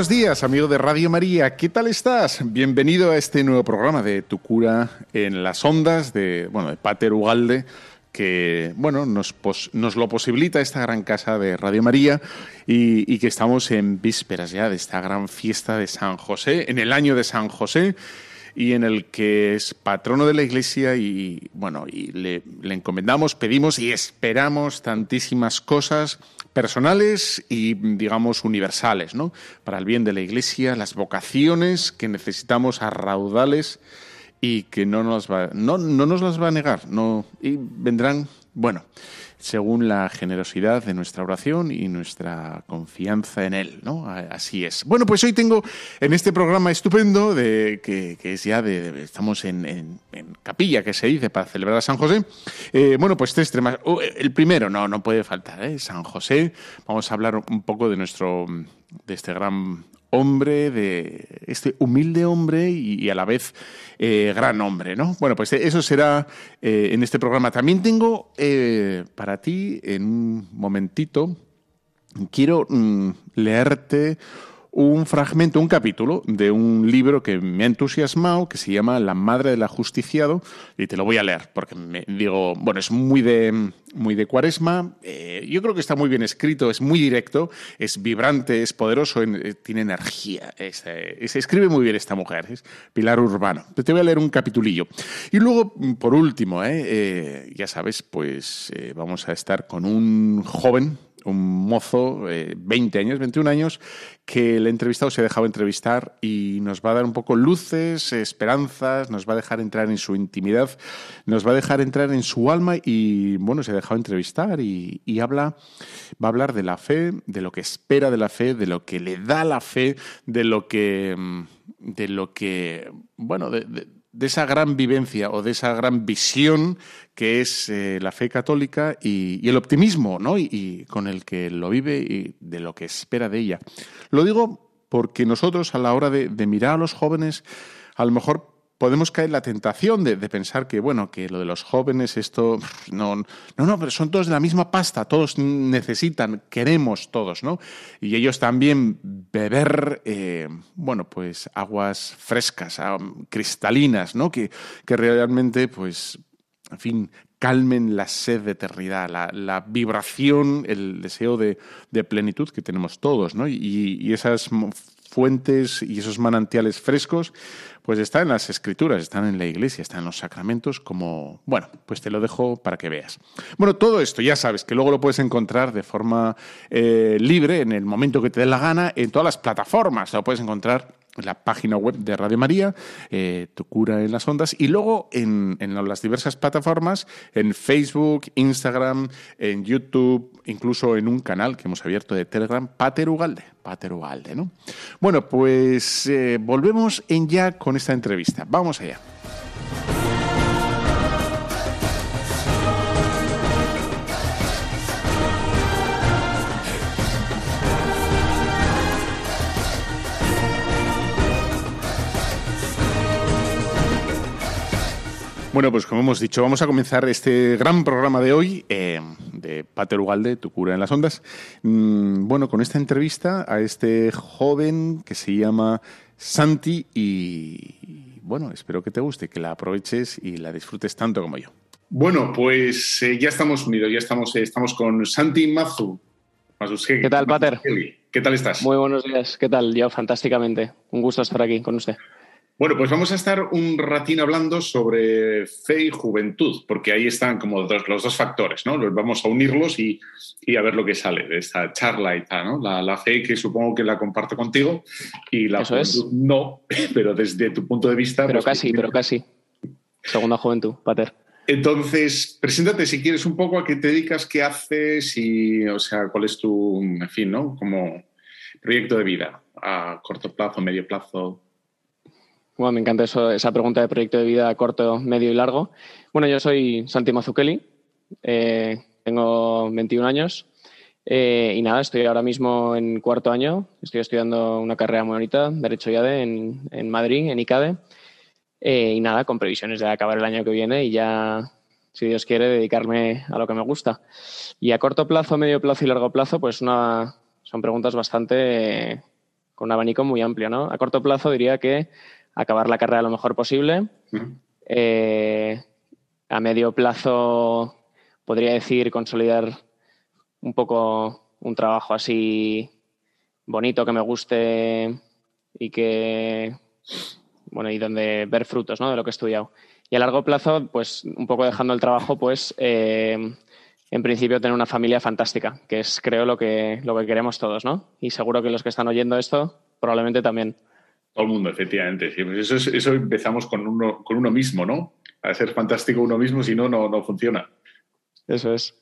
Buenos días, amigo de Radio María. ¿Qué tal estás? Bienvenido a este nuevo programa de Tu cura en las ondas de, bueno, de Pater Ugalde, que bueno, nos, nos lo posibilita esta gran casa de Radio María y, que estamos en vísperas ya de esta gran fiesta de San José, en el año de San José y en el que es patrono de la Iglesia y bueno, y le encomendamos, pedimos y esperamos tantísimas cosas personales y, digamos, universales, ¿no? Para el bien de la Iglesia, las vocaciones que necesitamos a raudales y que no nos, va, no, no nos las va a negar, no, y vendrán, bueno, según la generosidad de nuestra oración y nuestra confianza en Él, ¿no? Así es. Bueno, pues hoy tengo en este programa estupendo, de, que, es ya de, estamos en, capilla, que se dice, para celebrar a San José. Eh, bueno, pues tres temas. Oh, el primero, no, no puede faltar, ¿eh? San José. Vamos a hablar un poco de nuestro, de este gran hombre, de este humilde hombre y, a la vez eh, gran hombre, ¿no? Bueno, pues eso será eh, en este programa. También tengo eh, para ti, en un momentito, quiero mm, leerte un fragmento, un capítulo de un libro que me ha entusiasmado, que se llama La Madre del Ajusticiado, y te lo voy a leer, porque me digo, bueno, es muy de, muy de cuaresma, eh, yo creo que está muy bien escrito, es muy directo, es vibrante, es poderoso, eh, tiene energía, eh, se escribe muy bien esta mujer, es Pilar Urbano. Te voy a leer un capitulillo. Y luego, por último, ya sabes, pues vamos a estar con un joven, un mozo, 20 años, 21 años, que el entrevistado se ha dejado entrevistar y nos va a dar un poco luces, esperanzas, nos va a dejar entrar en su intimidad, nos va a dejar entrar en su alma y, bueno, se ha dejado entrevistar y, habla, va a hablar de la fe, de lo que espera de la fe, de lo que le da la fe, de lo que, mm, de lo que, bueno, de esa gran vivencia o de esa gran visión que es eh, la fe católica y, el optimismo ¿no? Y, con el que lo vive y de lo que espera de ella. Lo digo porque nosotros a la hora de, de mirar a los jóvenes, a lo mejor podemos caer en la tentación de, pensar que, bueno, que lo de los jóvenes, esto, no, no, no, pero son todos de la misma pasta, todos necesitan, queremos todos, ¿no? Y ellos también beber, eh, bueno, pues aguas frescas, cristalinas, ¿no? Que, que realmente, pues, en fin, calmen la sed de eternidad, la, vibración, el deseo de, plenitud que tenemos todos, ¿no? Y esas fuentes y esos manantiales frescos, pues están en las escrituras, están en la iglesia, están en los sacramentos, como, bueno, pues te lo dejo para que veas. Bueno, todo esto ya sabes que luego lo puedes encontrar de forma eh, libre, en el momento que te dé la gana, en todas las plataformas, lo puedes encontrar la página web de Radio María, eh, Tu cura en las ondas, y luego en, las diversas plataformas, en Facebook, Instagram, en YouTube, incluso en un canal que hemos abierto de Telegram, Pater Ugalde. Pater Ugalde, ¿no? Bueno, pues eh, volvemos en ya con esta entrevista. Vamos allá. Bueno, pues como hemos dicho, vamos a comenzar este gran programa de hoy eh, de Pater Ugalde, Tu cura en las ondas. Mm, bueno, con esta entrevista a este joven que se llama Santi y, bueno, espero que te guste, que la aproveches y la disfrutes tanto como yo. Bueno, pues eh, ya estamos unidos, ya estamos, eh, estamos con Santi Mazu. ¿Qué tal, Pater? ¿Qué tal estás? Muy buenos días. ¿Qué tal? Yo fantásticamente. Un gusto estar aquí con usted. Bueno, pues vamos a estar un ratín hablando sobre fe y juventud, porque ahí están como los dos factores, ¿no? Vamos a unirlos y, a ver lo que sale de esta charla y tal, ¿no? La, fe que supongo que la comparto contigo y la juventud no, pero desde tu punto de vista... Pero pues, casi, pero casi. Segunda juventud, Pater. Entonces, preséntate si quieres un poco a qué te dedicas, qué haces y, o sea, cuál es tu, en fin, ¿no? Como proyecto de vida a corto plazo, medio plazo. Bueno, me encanta eso, esa pregunta de proyecto de vida corto, medio y largo. Bueno, yo soy Santi Mazukeli, eh, tengo 21 años eh, y nada, estoy ahora mismo en cuarto año, estoy estudiando una carrera muy bonita, Derecho IADE, en, en Madrid, en ICADE. Eh, y nada, con previsiones de acabar el año que viene y ya, si Dios quiere, dedicarme a lo que me gusta. Y a corto plazo, medio plazo y largo plazo, pues una, son preguntas bastante con un abanico muy amplio, ¿no? A corto plazo diría que acabar la carrera lo mejor posible. Eh, a medio plazo podría decir consolidar un poco un trabajo así bonito que me guste y que bueno y donde ver frutos ¿no? de lo que he estudiado y a largo plazo pues un poco dejando el trabajo pues eh, en principio tener una familia fantástica que es creo lo que lo que queremos todos no y seguro que los que están oyendo esto probablemente también todo el mundo, efectivamente. Pues eso, eso empezamos con uno, con uno mismo, ¿no? A ser fantástico uno mismo, si no, no funciona. Eso es.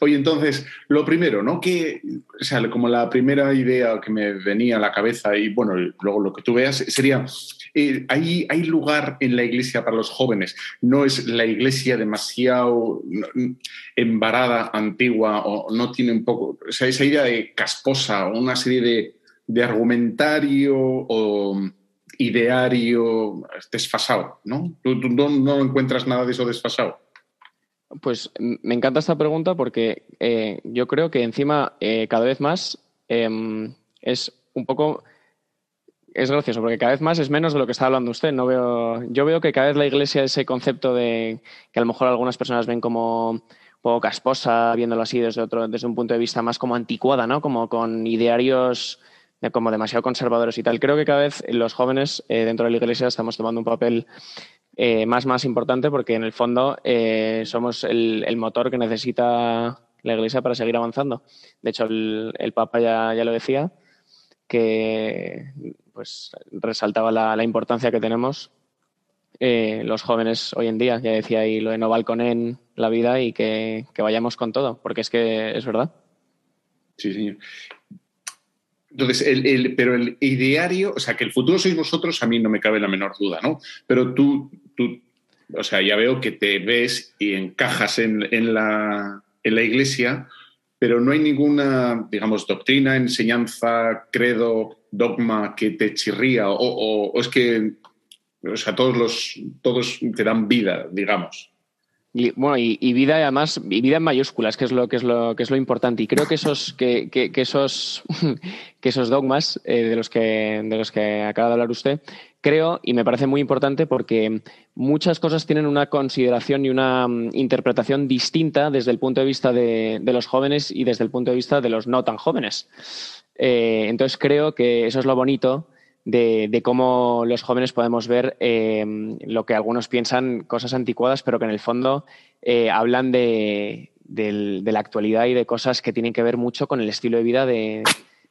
Oye, entonces, lo primero, ¿no? Que, o sea, como la primera idea que me venía a la cabeza y, bueno, luego lo que tú veas sería, eh, ¿hay, ¿hay, lugar en la iglesia para los jóvenes? ¿No es la iglesia demasiado embarada, antigua, o no tiene un poco, o sea, esa idea de casposa, o una serie de, de argumentario o ideario desfasado, ¿no? ¿Tú, no, encuentras nada de eso desfasado? Pues me encanta esta pregunta porque eh, yo creo que encima eh, cada vez más em, es un poco es gracioso porque cada vez más es menos de lo que está hablando usted. No veo, yo veo que cada vez la Iglesia ese concepto de que a lo mejor algunas personas ven como un poco casposa, viéndolo así desde otro, desde un punto de vista más como anticuada, ¿no? Como con idearios como demasiado conservadores y tal. Creo que cada vez los jóvenes eh, dentro de la iglesia estamos tomando un papel eh, más, más importante porque en el fondo eh, somos el, motor que necesita la iglesia para seguir avanzando. De hecho, el, Papa ya, ya, lo decía, que pues resaltaba la, importancia que tenemos los jóvenes hoy en día. Ya decía ahí lo de no balconen la vida y que, que vayamos con todo, porque es que es verdad. Sí, señor. Entonces, el, pero el ideario, o sea, que el futuro sois vosotros, a mí no me cabe la menor duda, ¿no? Pero tú, tú o sea, ya veo que te ves y encajas en, la, en la iglesia, pero no hay ninguna, digamos, doctrina, enseñanza, credo, dogma que te chirría, o, o es que, o sea, todos, los, todos te dan vida, digamos. Y, bueno, y, vida además, y vida en mayúsculas, que es lo que es lo que es lo importante. Y creo que esos, que, esos, que esos dogmas eh, de los que de los que acaba de hablar usted, creo y me parece muy importante porque muchas cosas tienen una consideración y una mm, interpretación distinta desde el punto de vista de, de, los jóvenes y desde el punto de vista de los no tan jóvenes. Eh, entonces creo que eso es lo bonito de, cómo los jóvenes podemos ver em, lo que algunos piensan cosas anticuadas, pero que en el fondo eh, hablan de, la actualidad y de cosas que tienen que ver mucho con el estilo de vida de,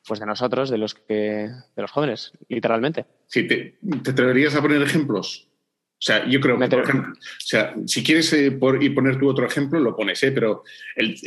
pues de nosotros, de los, que, de los jóvenes, literalmente. Sí, te, atreverías a poner ejemplos? O sea, yo creo que, por ejemplo, o sea, si quieres eh, y poner tu otro ejemplo, lo pones, ¿eh? pero el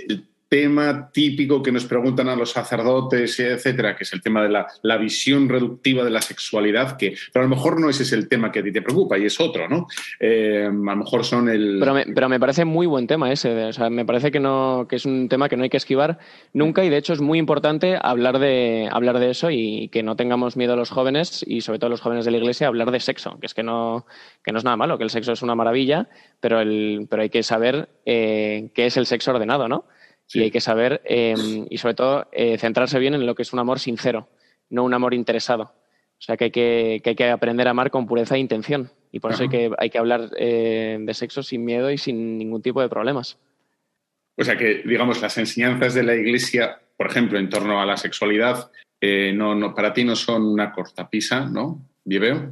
tema típico que nos preguntan a los sacerdotes, etcétera, que es el tema de la, visión reductiva de la sexualidad, que pero a lo mejor no ese es el tema que a ti te preocupa y es otro, ¿no? Eh, a lo mejor son el... Pero me, pero me, parece muy buen tema ese, o sea, me parece que, no, que es un tema que no hay que esquivar nunca y de hecho es muy importante hablar de, hablar de eso y que no tengamos miedo a los jóvenes y sobre todo los jóvenes de la iglesia a hablar de sexo, que es que no, que no es nada malo, que el sexo es una maravilla, pero, el, pero hay que saber eh, qué es el sexo ordenado, ¿no? Y hay que saber, em, y sobre todo, eh, centrarse bien en lo que es un amor sincero, no un amor interesado. O sea, que hay que, que hay que aprender a amar con pureza e intención. Y por eso hay que, hay que hablar eh, de sexo sin miedo y sin ningún tipo de problemas. O sea, que, digamos, las enseñanzas de la Iglesia, por ejemplo, en torno a la sexualidad, eh, no, no, para ti no son una cortapisa, ¿no?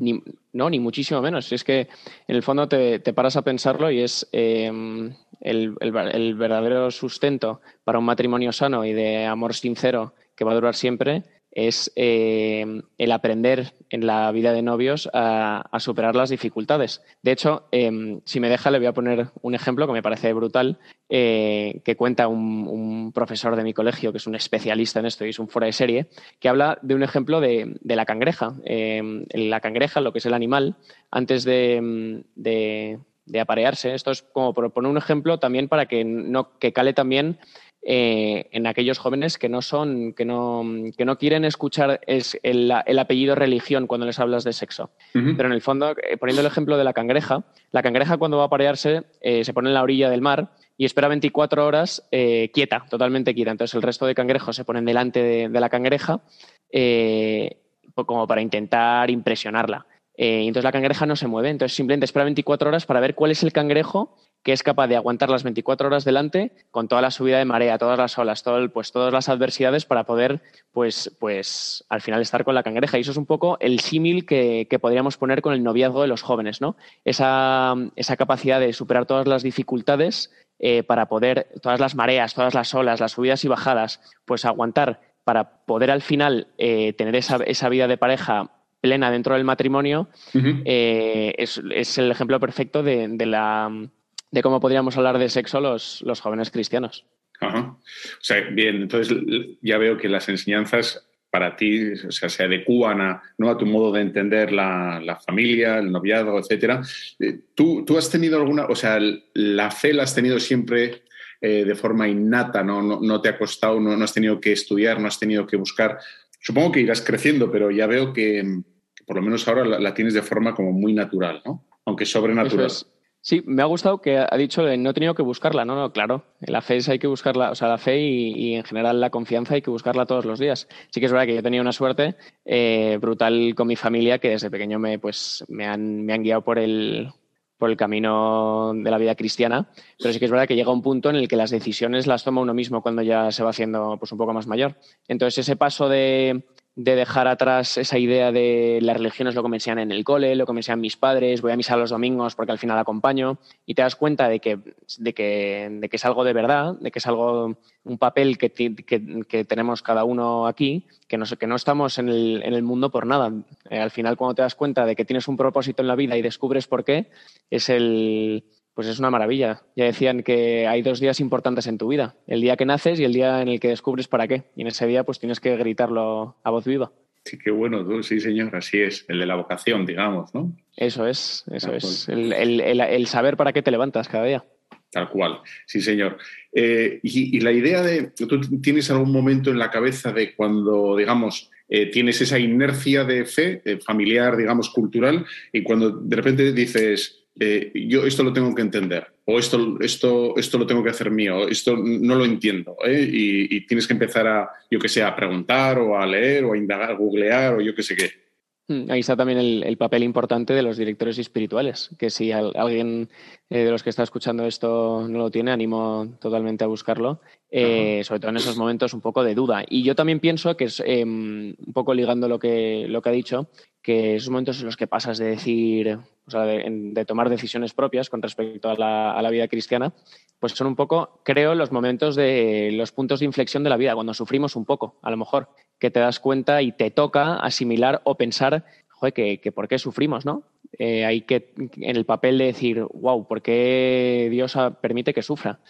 Ni, no, ni muchísimo menos. Es que en el fondo te, paras a pensarlo y es em, el, el, verdadero sustento para un matrimonio sano y de amor sincero que va a durar siempre es eh, el aprender en la vida de novios a, superar las dificultades. De hecho, em, si me deja, le voy a poner un ejemplo que me parece brutal, eh, que cuenta un, profesor de mi colegio, que es un especialista en esto y es un fuera de serie, que habla de un ejemplo de, la cangreja. Em, la cangreja, lo que es el animal, antes de, de aparearse, esto es como por poner un ejemplo también para que, no, que cale también eh, en aquellos jóvenes que no son, que no, que no quieren escuchar es el, apellido religión cuando les hablas de sexo. Pero en el fondo, eh, poniendo el ejemplo de la cangreja, la cangreja cuando va a aparearse eh, se pone en la orilla del mar y espera 24 horas quieta, totalmente quieta. Entonces el resto de cangrejos se ponen delante de, de la cangreja como para intentar impresionarla. entonces la cangreja no se mueve, entonces simplemente espera 24 horas para ver cuál es el cangrejo que es capaz de aguantar las 24 horas delante con toda la subida de marea, todas las olas, todo pues todas las adversidades para poder, pues, pues al final estar con la cangreja. Y eso es un poco el símil que, podríamos poner con el noviazgo de los jóvenes, ¿no? Esa, capacidad de superar todas las dificultades eh, para poder, todas las mareas, todas las olas, las subidas y bajadas, pues aguantar para poder al final eh, tener esa, vida de pareja plena dentro del matrimonio, eh, es, el ejemplo perfecto de la de cómo podríamos hablar de sexo los, los jóvenes cristianos. Ajá. O sea, bien, entonces ya veo que las enseñanzas para ti o sea, se adecúan a, ¿no? a tu modo de entender la, la familia, el noviazgo, etcétera. Eh, ¿Tú, ¿Tú, has tenido alguna, o sea, la fe la has tenido siempre eh, de forma innata, ¿no? No, no te ha costado, no, no, has tenido que estudiar, no has tenido que buscar. Supongo que irás creciendo, pero ya veo que, por lo menos ahora la, tienes de forma como muy natural, ¿no? Aunque sobrenatural. Sí, me ha gustado que ha dicho no he tenido que buscarla. No, no, claro. La fe hay que buscarla, o sea, la fe y, en general la confianza hay que buscarla todos los días. Sí que es verdad que yo he tenido una suerte eh, brutal con mi familia que desde pequeño me, pues, me, han, me han guiado por el, por el camino de la vida cristiana, pero sí que es verdad que llega un punto en el que las decisiones las toma uno mismo cuando ya se va haciendo pues, un poco más mayor. Entonces, ese paso de, de dejar atrás esa idea de las religiones lo que me enseñan en el cole, lo que me enseñan mis padres, voy a misa los domingos porque al final acompaño, y te das cuenta de que, de que, de que es algo de verdad, de que es algo, un papel que, que, tenemos cada uno aquí, que no, que no estamos en el, en el mundo por nada. Eh, al final, cuando te das cuenta de que tienes un propósito en la vida y descubres por qué, es el, pues es una maravilla. Ya decían que hay dos días importantes en tu vida, el día que naces y el día en el que descubres para qué. Y en ese día pues tienes que gritarlo a voz viva. Sí, qué bueno, tú, sí, señor, así es, el de la vocación, digamos, ¿no? Eso es, eso es, el, saber para qué te levantas cada día. Tal cual, sí, señor. Eh, y, la idea de, ¿tú tienes algún momento en la cabeza de cuando, digamos, eh, tienes esa inercia de fe eh, familiar, digamos, cultural, y cuando de repente dices, eh, yo esto lo tengo que entender, o esto, esto, esto lo tengo que hacer mío, esto no lo entiendo, ¿eh? y, tienes que empezar a, yo que sé, a preguntar o a leer o a indagar, a googlear o yo que sé qué. Hmm, ahí está también el, papel importante de los directores espirituales, que si alguien eh, de los que está escuchando esto no lo tiene, animo totalmente a buscarlo, sobre todo en esos momentos un poco de duda. Y yo también pienso que es em, un poco ligando lo que, lo que ha dicho, que esos momentos en los que pasas de decir, o sea, de, tomar decisiones propias con respecto a la, vida cristiana, pues son un poco, creo, los momentos de los puntos de inflexión de la vida, cuando sufrimos un poco, a lo mejor, que te das cuenta y te toca asimilar o pensar, joder, que, por qué sufrimos, ¿no? Eh, hay que, en el papel de decir, wow, ¿por qué Dios permite que sufra?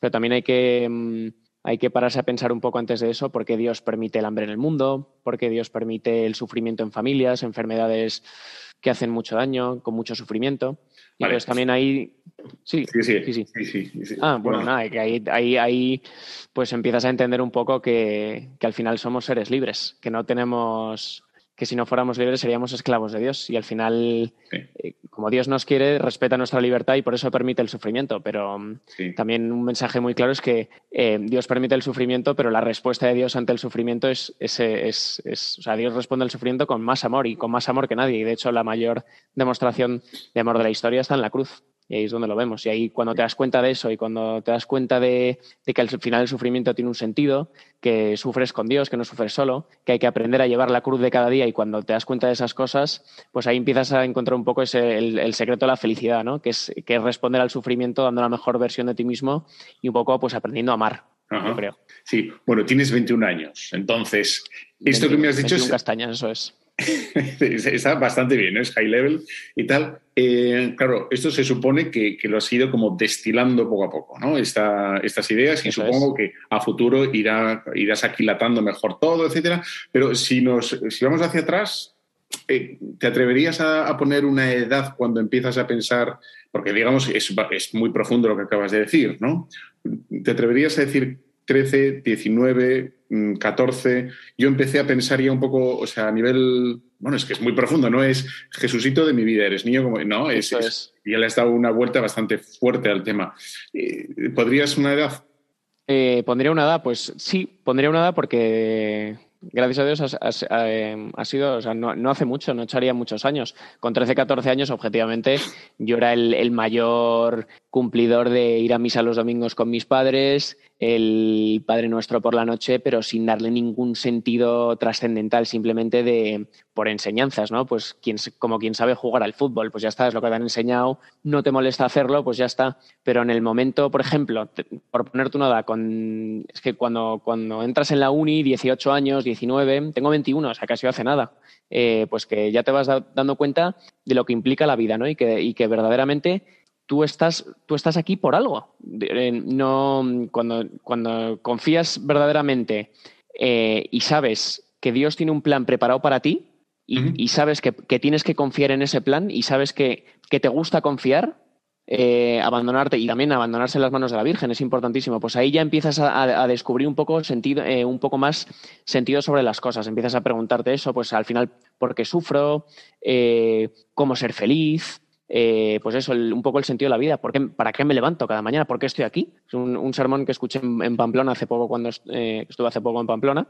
Pero también hay que mm, hay que pararse a pensar un poco antes de eso, por qué Dios permite el hambre en el mundo, por qué Dios permite el sufrimiento en familias, enfermedades que hacen mucho daño, con mucho sufrimiento. Y pues también hay... Sí, sí, sí. sí, ah, bueno, nada, que ahí, ahí, ahí, pues empiezas a entender un poco que, que al final somos seres libres, que no tenemos que si no fuéramos libres seríamos esclavos de Dios. Y al final, eh, como Dios nos quiere, respeta nuestra libertad y por eso permite el sufrimiento. Pero mm, también un mensaje muy claro es que eh, Dios permite el sufrimiento, pero la respuesta de Dios ante el sufrimiento es, es, es, o sea, Dios responde al sufrimiento con más amor y con más amor que nadie. Y de hecho, la mayor demostración de amor de la historia está en la cruz. Y ahí es donde lo vemos. Y ahí cuando te das cuenta de eso y cuando te das cuenta de, que al final el sufrimiento tiene un sentido, que sufres con Dios, que no sufres solo, que hay que aprender a llevar la cruz de cada día y cuando te das cuenta de esas cosas, pues ahí empiezas a encontrar un poco ese, el, secreto de la felicidad, ¿no? Que es, que responder al sufrimiento dando la mejor versión de ti mismo y un poco pues aprendiendo a amar, yo creo. Sí, bueno, tienes 21 años, entonces esto que me has dicho es... castañas, eso es. Está bastante bien, es high level y tal. Eh, claro, esto se supone que, lo has ido como destilando poco a poco, ¿no? estas ideas y supongo que a futuro irá, irás aquilatando mejor todo, etcétera. Pero si, nos, si vamos hacia atrás, eh, ¿te atreverías a, poner una edad cuando empiezas a pensar, porque digamos es, es muy profundo lo que acabas de decir, ¿no? ¿Te atreverías a decir 13, 19, 14, yo empecé a pensar ya un poco, o sea, a nivel, bueno, es que es muy profundo, no es Jesucito de mi vida, eres niño como, no, es, es. ya le has dado una vuelta bastante fuerte al tema. Eh, ¿Podrías una edad? Eh, pondría una edad, pues sí, pondría una edad porque gracias a Dios eh, ha, sido, o sea, no, hace mucho, no echaría muchos años. Con 13, 14 años, objetivamente, yo era el, mayor cumplidor de ir a misa los domingos con mis padres, el Padre Nuestro por la noche, pero sin darle ningún sentido trascendental, simplemente de por enseñanzas, ¿no? Pues quien, como quien sabe jugar al fútbol, pues ya está, es lo que te han enseñado, no te molesta hacerlo, pues ya está. Pero en el momento, por ejemplo, por ponerte una edad, con, es que cuando, cuando entras en la uni, 18 años, 19, tengo 21, o sea, casi hace nada, eh, pues que ya te vas dando cuenta de lo que implica la vida, ¿no? Y que, y que verdaderamente tú estás, tú estás aquí por algo. No, cuando, cuando confías verdaderamente eh, y sabes que Dios tiene un plan preparado para ti y, sabes que, tienes que confiar en ese plan y sabes que, te gusta confiar, eh, abandonarte y también abandonarse en las manos de la Virgen es importantísimo. Pues ahí ya empiezas a, descubrir un poco sentido, eh, un poco más sentido sobre las cosas. Empiezas a preguntarte eso, pues al final, ¿por qué sufro? ¿Cómo ser feliz? Eh, pues eso, un poco el sentido de la vida. ¿Para qué me levanto cada mañana? ¿Por qué estoy aquí? Es un, sermón que escuché en, Pamplona hace poco, cuando eh, estuve hace poco en Pamplona.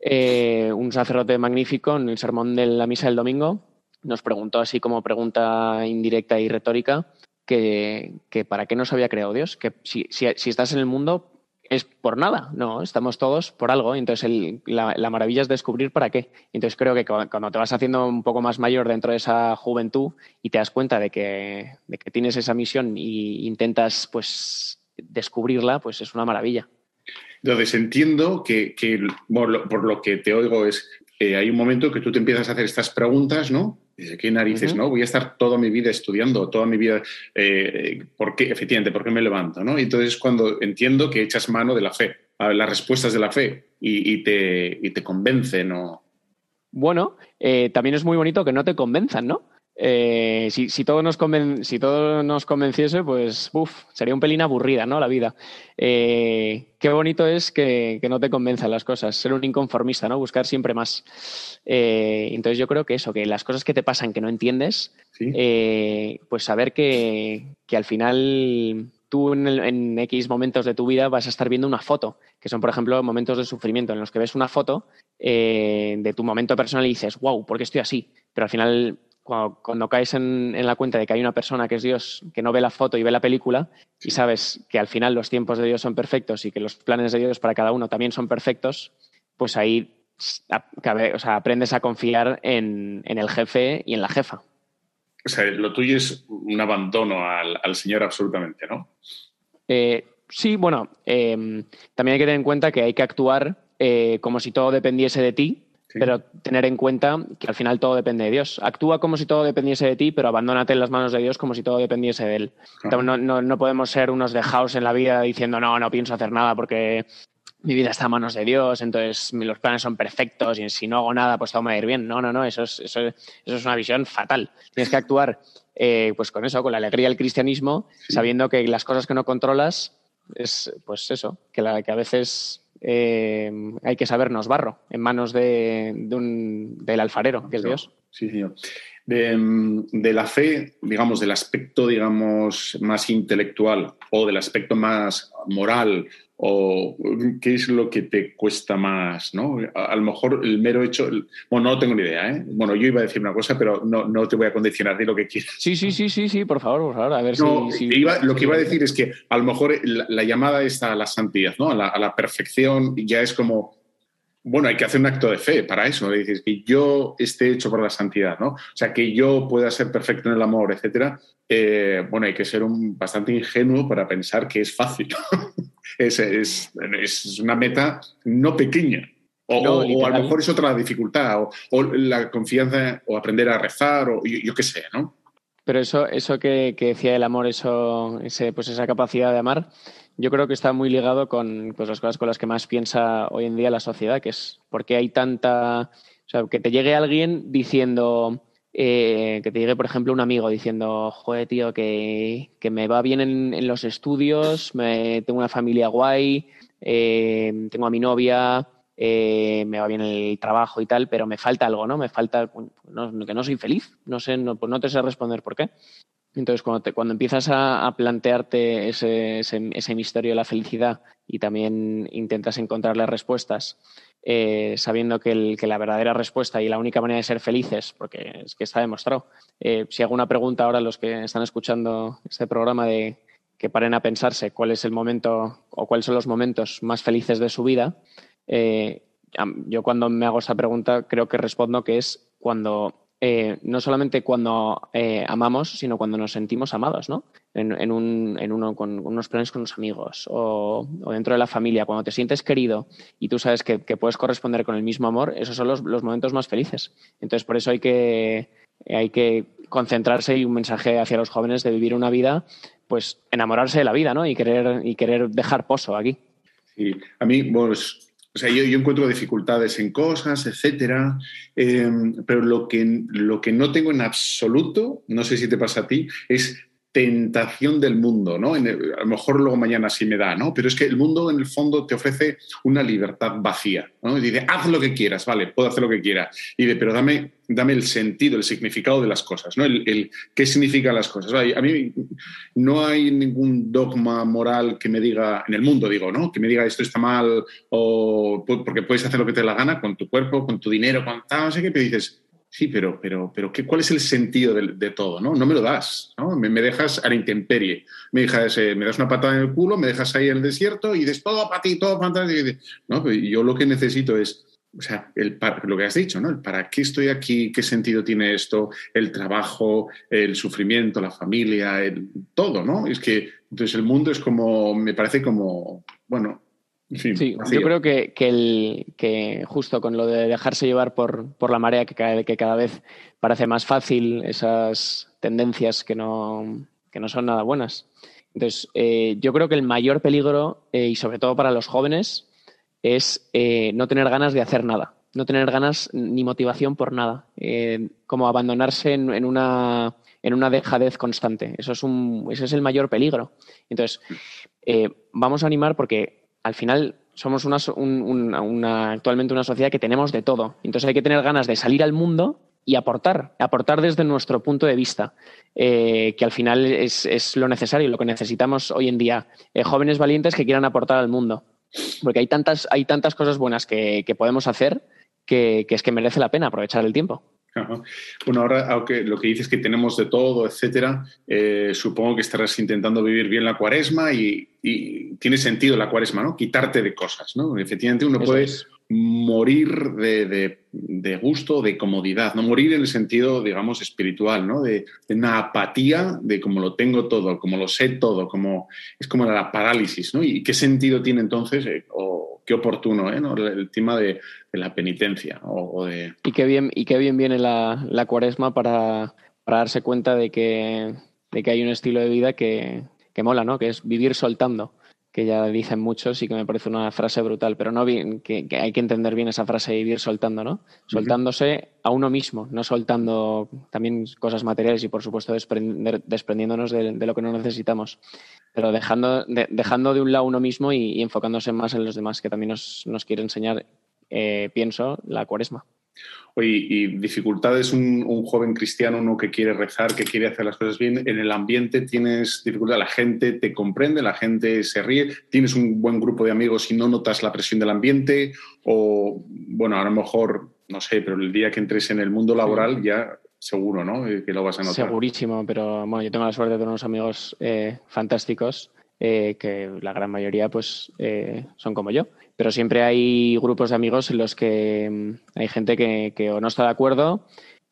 Eh, un sacerdote magnífico en el sermón de la misa del domingo nos preguntó así como pregunta indirecta y retórica que, para qué nos había creado Dios. Que si, si estás en el mundo, es por nada, no, estamos todos por algo. Entonces, la, maravilla es descubrir para qué. Entonces, creo que cuando te vas haciendo un poco más mayor dentro de esa juventud y te das cuenta de que, tienes esa misión e intentas pues descubrirla, pues es una maravilla. Entonces, entiendo que, por, lo, que te oigo es, eh, hay un momento que tú te empiezas a hacer estas preguntas, ¿no? ¿Qué narices, no? Voy a estar toda mi vida estudiando, toda mi vida, eh, ¿por qué, efectivamente, por qué me levanto, no? Y entonces cuando entiendo que echas mano de la fe, a las respuestas de la fe y, te, y te convencen o... Bueno, eh, también es muy bonito que no te convenzan, ¿no? Eh, si, si, todo nos si todo nos convenciese, pues uf, sería un pelín aburrida, ¿no? La vida. Eh, qué bonito es que, no te convenzan las cosas, ser un inconformista, ¿no? Buscar siempre más. Eh, entonces yo creo que eso, que las cosas que te pasan que no entiendes, pues saber que, al final tú en, en, X momentos de tu vida vas a estar viendo una foto, que son, por ejemplo, momentos de sufrimiento en los que ves una foto de tu momento personal y dices, wow, ¿por qué estoy así? Pero al final cuando, caes en, la cuenta de que hay una persona que es Dios, que no ve la foto y ve la película, y sabes que al final los tiempos de Dios son perfectos y que los planes de Dios para cada uno también son perfectos, pues ahí aprendes a confiar en, el jefe y en la jefa. O sea, lo tuyo es un abandono al, Señor absolutamente, ¿no? Eh, sí, bueno, em, también hay que tener en cuenta que hay que actuar eh, como si todo dependiese de ti pero tener en cuenta que al final todo depende de Dios. Actúa como si todo dependiese de ti, pero abandónate en las manos de Dios como si todo dependiese de Él. No, no, podemos ser unos dejados en la vida diciendo, no, no pienso hacer nada porque mi vida está a manos de Dios, entonces los planes son perfectos y si no hago nada, pues todo me va a ir bien. No, no, no, eso es, eso, es una visión fatal. Tienes que actuar eh, pues con eso, con la alegría del cristianismo, sabiendo que las cosas que no controlas es pues eso, que, la, que a veces eh, hay que sabernos barro en manos de, un, del alfarero, que es Dios. Sí, señor. de, la fe, digamos, del aspecto, digamos, más intelectual o del aspecto más moral o qué es lo que te cuesta más, ¿no? A, lo mejor el mero hecho, bueno, no tengo ni idea, ¿eh? Bueno, yo iba a decir una cosa, pero no, no te voy a condicionar, de lo que quieras. Sí, sí, sí, sí, sí, por favor, por favor, a ver si... lo que iba a decir es que a lo mejor la, llamada está a la santidad, ¿no? A la, a la perfección ya es como bueno, hay que hacer un acto de fe para eso. Le dices que yo esté hecho por la santidad, ¿no? O sea, que yo pueda ser perfecto en el amor, etcétera. Eh, bueno, hay que ser un, bastante ingenuo para pensar que es fácil. es, es, es, una meta no pequeña. O, a lo mejor es otra dificultad, o, la confianza, o aprender a rezar, o yo, qué sé, ¿no? Pero eso, eso que, que decía el amor, eso, ese, pues esa capacidad de amar, yo creo que está muy ligado con pues, las cosas con las que más piensa hoy en día la sociedad, que es porque hay tanta... O sea, que te llegue alguien diciendo, eh, que te llegue, por ejemplo, un amigo diciendo, joder, tío, que, me va bien en, los estudios, me, tengo una familia guay, eh, tengo a mi novia, eh, me va bien el trabajo y tal, pero me falta algo, ¿no? Me falta, que no soy feliz, no sé, no, pues no te sé responder por qué. Entonces, cuando, cuando empiezas a, plantearte ese, ese, misterio de la felicidad y también intentas encontrarle respuestas, eh, sabiendo que, la verdadera respuesta y la única manera de ser felices, porque es que está demostrado, eh, si hago una pregunta ahora a los que están escuchando este programa de que paren a pensarse cuál es el momento o cuáles son los momentos más felices de su vida, eh, yo cuando me hago esa pregunta creo que respondo que es cuando eh, no solamente cuando eh, amamos, sino cuando nos sentimos amados, ¿no? En, un, en uno, con unos planes con los amigos o, dentro de la familia, cuando te sientes querido y tú sabes que, puedes corresponder con el mismo amor, esos son los, momentos más felices. Entonces, por eso hay que, hay que concentrarse y un mensaje hacia los jóvenes de vivir una vida, pues enamorarse de la vida, ¿no? Y querer, y querer dejar pozo aquí. Sí, a mí, pues o sea, yo, encuentro dificultades en cosas, etcétera, em, pero lo que, lo que no tengo en absoluto, no sé si te pasa a ti, es tentación del mundo, ¿no? a lo mejor luego mañana sí me da, ¿no? Pero es que el mundo en el fondo te ofrece una libertad vacía, ¿no? Y dice, haz lo que quieras, vale, puedo hacer lo que quiera. Y dice, pero dame, dame el sentido, el significado de las cosas, ¿no? El, qué significan las cosas. A mí no hay ningún dogma moral que me diga, en el mundo digo, ¿no? Que me diga esto está mal o porque puedes hacer lo que te dé la gana con tu cuerpo, con tu dinero, con tal, no sé qué, pero dices, Sí, pero, pero, pero ¿qué, ¿cuál es el sentido de, todo? ¿no? no me lo das, ¿no? Me, dejas a la intemperie. Me, dejas, eh, me das una patada en el culo, me dejas ahí en el desierto y dices todo para ti, todo ti. ¿no? Yo lo que necesito es, o sea, el lo que has dicho, ¿no? El para qué estoy aquí, qué sentido tiene esto, el trabajo, el sufrimiento, la familia, el, todo, ¿no? Es que entonces el mundo es como, me parece como, bueno, sí, yo creo que, el, que justo con lo de dejarse llevar por, por la marea, que cada, que cada vez parece más fácil esas tendencias que no, que no son nada buenas. Entonces, eh, yo creo que el mayor peligro, eh, y sobre todo para los jóvenes, es eh, no tener ganas de hacer nada, no tener ganas ni motivación por nada, como abandonarse en, en, una, en una dejadez constante. Eso es, un, ese es el mayor peligro. Entonces, vamos a animar porque al final somos una, actualmente una sociedad que tenemos de todo. Entonces hay que tener ganas de salir al mundo y aportar, aportar desde nuestro punto de vista, eh, que al final es, lo necesario, lo que necesitamos hoy en día. Eh, jóvenes valientes que quieran aportar al mundo. Porque hay tantas, hay tantas cosas buenas que, podemos hacer que, es que merece la pena aprovechar el tiempo. Bueno, ahora, aunque lo que dices que tenemos de todo, etcétera, eh, supongo que estarás intentando vivir bien la cuaresma y, tiene sentido la cuaresma, ¿no? Quitarte de cosas, ¿no? Efectivamente, uno puede morir de, de, gusto, de comodidad, no morir en el sentido, digamos, espiritual, ¿no? De, una apatía de como lo tengo todo, como lo sé todo, como es como la parálisis, ¿no? ¿Y qué sentido tiene entonces, eh, o qué oportuno, ¿eh? el tema de, la penitencia o, de... Y qué bien, y qué bien viene la, la cuaresma para, para, darse cuenta de que, de que hay un estilo de vida que, que mola, ¿no? Que es vivir soltando que ya dicen muchos y que me parece una frase brutal, pero no bien, que, hay que entender bien esa frase de vivir soltando, ¿no? Soltándose a uno mismo, no soltando también cosas materiales y por supuesto desprendiéndonos de, lo que no necesitamos, pero dejando de, dejando de un lado uno mismo y, enfocándose más en los demás, que también nos, quiere enseñar, eh, pienso, la cuaresma. Y dificultades un, un, joven cristiano, uno que quiere rezar, que quiere hacer las cosas bien, en el ambiente tienes dificultad, la gente te comprende, la gente se ríe, tienes un buen grupo de amigos y no notas la presión del ambiente, o bueno, a lo mejor, no sé, pero el día que entres en el mundo laboral ya seguro, ¿no? Eh, que lo vas a notar. Segurísimo, pero bueno, yo tengo la suerte de tener unos amigos eh, fantásticos, eh, que la gran mayoría pues son como yo pero siempre hay grupos de amigos en los que mm, hay gente que, o no está de acuerdo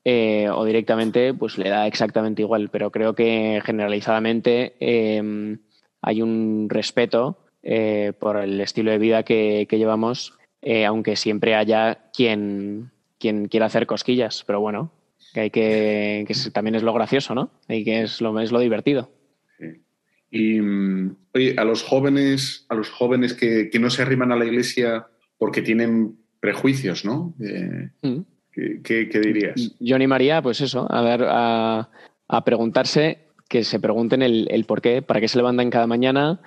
eh, o directamente pues le da exactamente igual, pero creo que generalizadamente em, hay un respeto eh, por el estilo de vida que, llevamos, eh, aunque siempre haya quien, quien quiera hacer cosquillas, pero bueno, que hay que, que también es lo gracioso, ¿no? Y que es lo, es lo divertido. Y oye, a los jóvenes, a los jóvenes que, no se arriman a la iglesia porque tienen prejuicios, ¿no? Eh, mm. ¿qué, dirías? Yo animaría, pues eso, a ver, a, preguntarse que se pregunten el, por qué, para qué se levantan cada mañana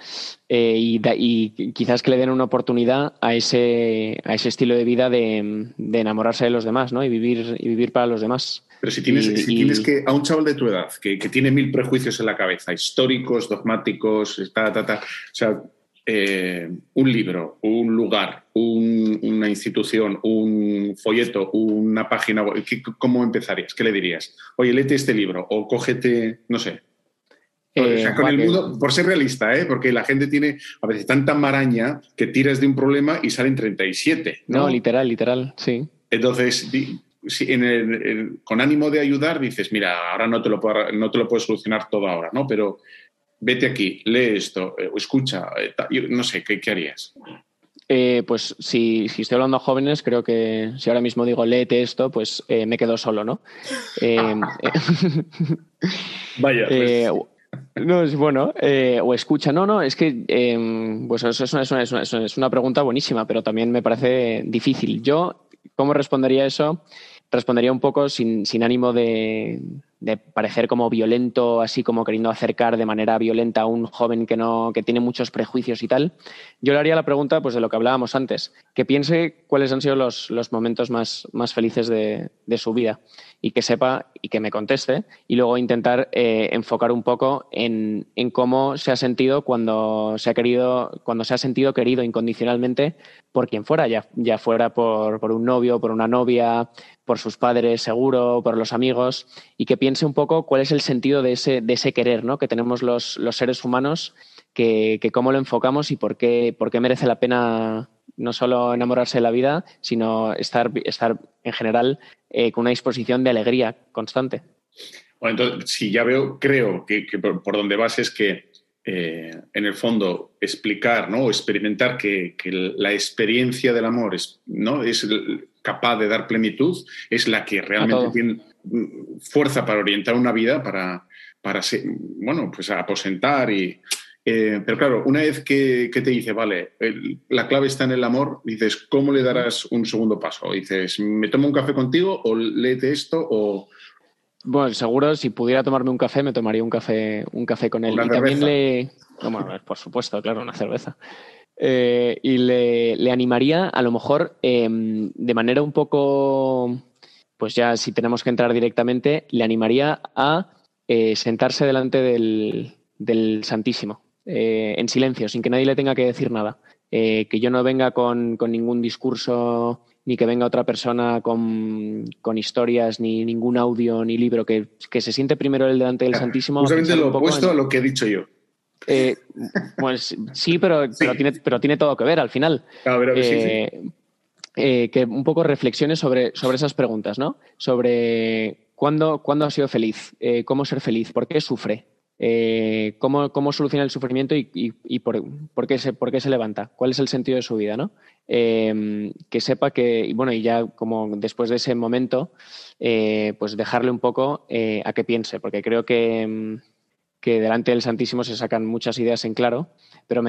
eh, y, quizás que le den una oportunidad a ese, a ese estilo de vida de, de enamorarse de los demás ¿no? y, vivir, y vivir para los demás. Pero si tienes, si tienes que, a un chaval de tu edad, que, tiene mil prejuicios en la cabeza, históricos, dogmáticos, ta, ta, ta, o sea, eh, un libro, un lugar, una institución, un folleto, una página, ¿cómo empezarías? ¿Qué le dirías? Oye, léete este libro o cógete, no sé. Eh, con el mundo, por ser realista, ¿eh? porque la gente tiene a veces tanta maraña que tiras de un problema y salen 37. No, no literal, literal, sí. Entonces, con ánimo de ayudar dices, mira, ahora no te, lo puedo, no te lo puedo solucionar todo ahora, ¿no? Pero vete aquí, lee esto, eh, escucha, eh, no sé, ¿qué, harías? Eh, pues si, estoy hablando a jóvenes, creo que si ahora mismo digo léete esto, pues me quedo solo, ¿no? Vaya. Pues no, es bueno, o escucha. No, no, es que pues eso es una, es una pregunta buenísima, pero también me parece difícil. Yo, ¿cómo respondería eso? respondería un poco sin, ánimo de, de, parecer como violento, así como queriendo acercar de manera violenta a un joven que, no, que tiene muchos prejuicios y tal. Yo le haría la pregunta pues, de lo que hablábamos antes, que piense cuáles han sido los, los momentos más, más felices de, de, su vida y que sepa y que me conteste y luego intentar eh, enfocar un poco en, en, cómo se ha sentido cuando se ha querido, cuando se ha sentido querido incondicionalmente por quien fuera, ya, ya fuera por, por un novio, por una novia, por sus padres seguro, por los amigos, y que piense un poco cuál es el sentido de ese, de ese querer ¿no? que tenemos los, los seres humanos, que, que, cómo lo enfocamos y por qué, por qué merece la pena no solo enamorarse de la vida, sino estar, estar en general eh, con una disposición de alegría constante. Bueno, entonces, si ya veo, creo que, por, por, donde vas es que eh, en el fondo explicar ¿no? o experimentar que, que, la experiencia del amor es, ¿no? es capaz de dar plenitud, es la que realmente tiene fuerza para orientar una vida, para, para bueno, pues aposentar y... Eh, pero claro, una vez que, te dice, vale, la clave está en el amor, dices, ¿cómo le darás un segundo paso? Dices, ¿me tomo un café contigo o léete esto o... Bueno, seguro, si pudiera tomarme un café, me tomaría un café, un café con él. y también le... por supuesto, claro, una cerveza. Eh, y le, animaría, a lo mejor, em, de manera un poco, pues ya si tenemos que entrar directamente, le animaría a eh, sentarse delante del, Santísimo, eh, en silencio, sin que nadie le tenga que decir nada. que yo no venga con, ningún discurso, ni que venga otra persona con, historias, ni ningún audio, ni libro, que, se siente primero el delante del Santísimo. Justamente lo opuesto a lo que he dicho yo. Eh, pues sí, pero, Pero, tiene, pero tiene todo que ver al final. Eh, eh, que un poco reflexiones sobre, sobre esas preguntas, ¿no? Sobre cuándo, cuándo ha sido feliz, cómo ser feliz, por qué sufre, cómo, cómo, soluciona el sufrimiento y, por, por, qué se, por, qué se, levanta, cuál es el sentido de su vida, ¿no? que sepa que, y bueno, y ya como después de ese momento, pues dejarle un poco a que piense, porque creo que que delante del Santísimo se sacan muchas ideas en claro, pero,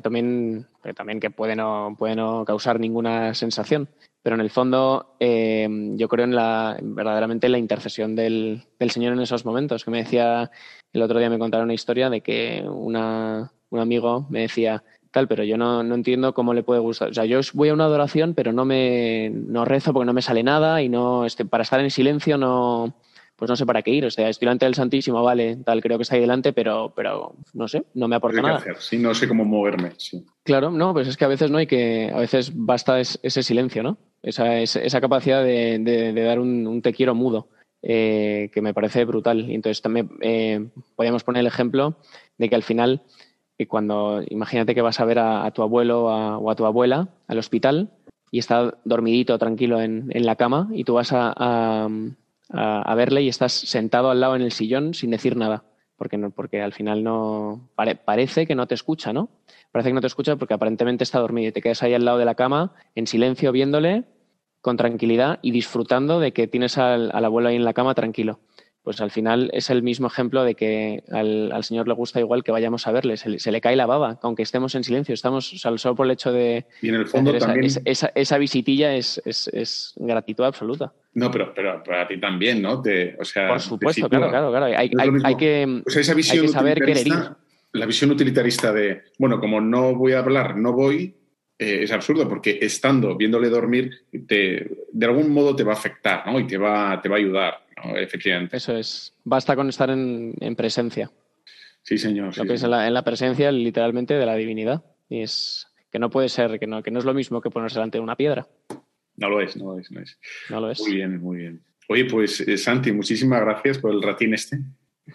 también, también que puede no, puede no causar ninguna sensación. Pero en el fondo eh, yo creo en la, verdaderamente en la intercesión del, Señor en esos momentos, que me decía, el otro día me contaron una historia de que una, un amigo me decía, tal, pero yo no, no, entiendo cómo le puede gustar. O sea, yo voy a una adoración, pero no me no rezo porque no me sale nada y no este, para estar en silencio no pues no sé para qué ir. O sea, estoy delante del Santísimo, vale, tal, creo que está ahí delante, pero, pero no sé, no me aporta nada. Sí, no sé cómo moverme, sí. Claro, no, pues es que a veces no hay que, a veces basta ese silencio, ¿no? Esa, esa capacidad de, de, dar un, un, te quiero mudo, eh, que me parece brutal. Y entonces también eh, podríamos poner el ejemplo de que al final, eh, cuando imagínate que vas a ver a, tu abuelo o a tu abuela al hospital y está dormidito, tranquilo en, la cama y tú vas a a, verle y estás sentado al lado en el sillón sin decir nada, porque, no, porque al final no parece que no te escucha, ¿no? Parece que no te escucha porque aparentemente está dormido y te quedas ahí al lado de la cama en silencio viéndole con tranquilidad y disfrutando de que tienes al, al abuelo ahí en la cama tranquilo pues al final es el mismo ejemplo de que al, Señor le gusta igual que vayamos a verle, se, le cae la baba, aunque estemos en silencio, estamos o solo por el hecho de... Y en el fondo también... Esa, visitilla es, es, gratitud absoluta. No, pero, pero para ti también, ¿no? o sea, por supuesto, claro, claro, claro. Hay, que, saber querer ir. La visión utilitarista de, bueno, como no voy a hablar, no voy, eh, es absurdo porque estando, viéndole dormir, te, de algún modo te va a afectar, ¿no? Y te va, te va a ayudar efectivamente. Eso es. Basta con estar en, presencia. Sí, señor. Lo que es en la, presencia literalmente de la divinidad. Y es que no puede ser, que no, que no es lo mismo que ponerse delante de una piedra. No lo es, no lo es, no lo es. Muy bien, muy bien. Oye, pues eh, Santi, muchísimas gracias por el ratín este.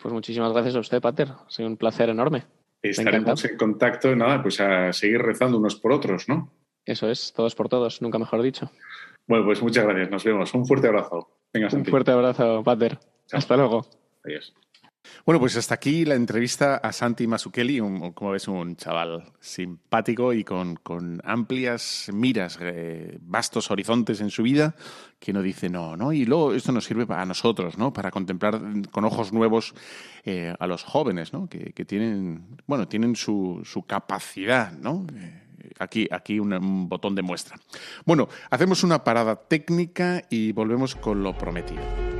Pues muchísimas gracias a usted, Pater. Ha sido un placer enorme. Estaremos en contacto, nada, pues a seguir rezando unos por otros, ¿no? Eso es, todos por todos, nunca mejor dicho. Bueno, pues muchas gracias, nos vemos. Un fuerte abrazo. Un fuerte abrazo, Pater. Hasta luego. Adiós. Bueno, pues hasta aquí la entrevista a Santi Masukeli, como ves, un chaval simpático y con, amplias miras, eh, vastos horizontes en su vida, que no dice no, ¿no? Y luego esto nos sirve para nosotros, ¿no? Para contemplar con ojos nuevos eh, a los jóvenes, ¿no? Que, tienen, bueno, tienen su, su capacidad, ¿no? Eh, aquí, aquí un, botón de muestra. Bueno, hacemos una parada técnica y volvemos con lo prometido.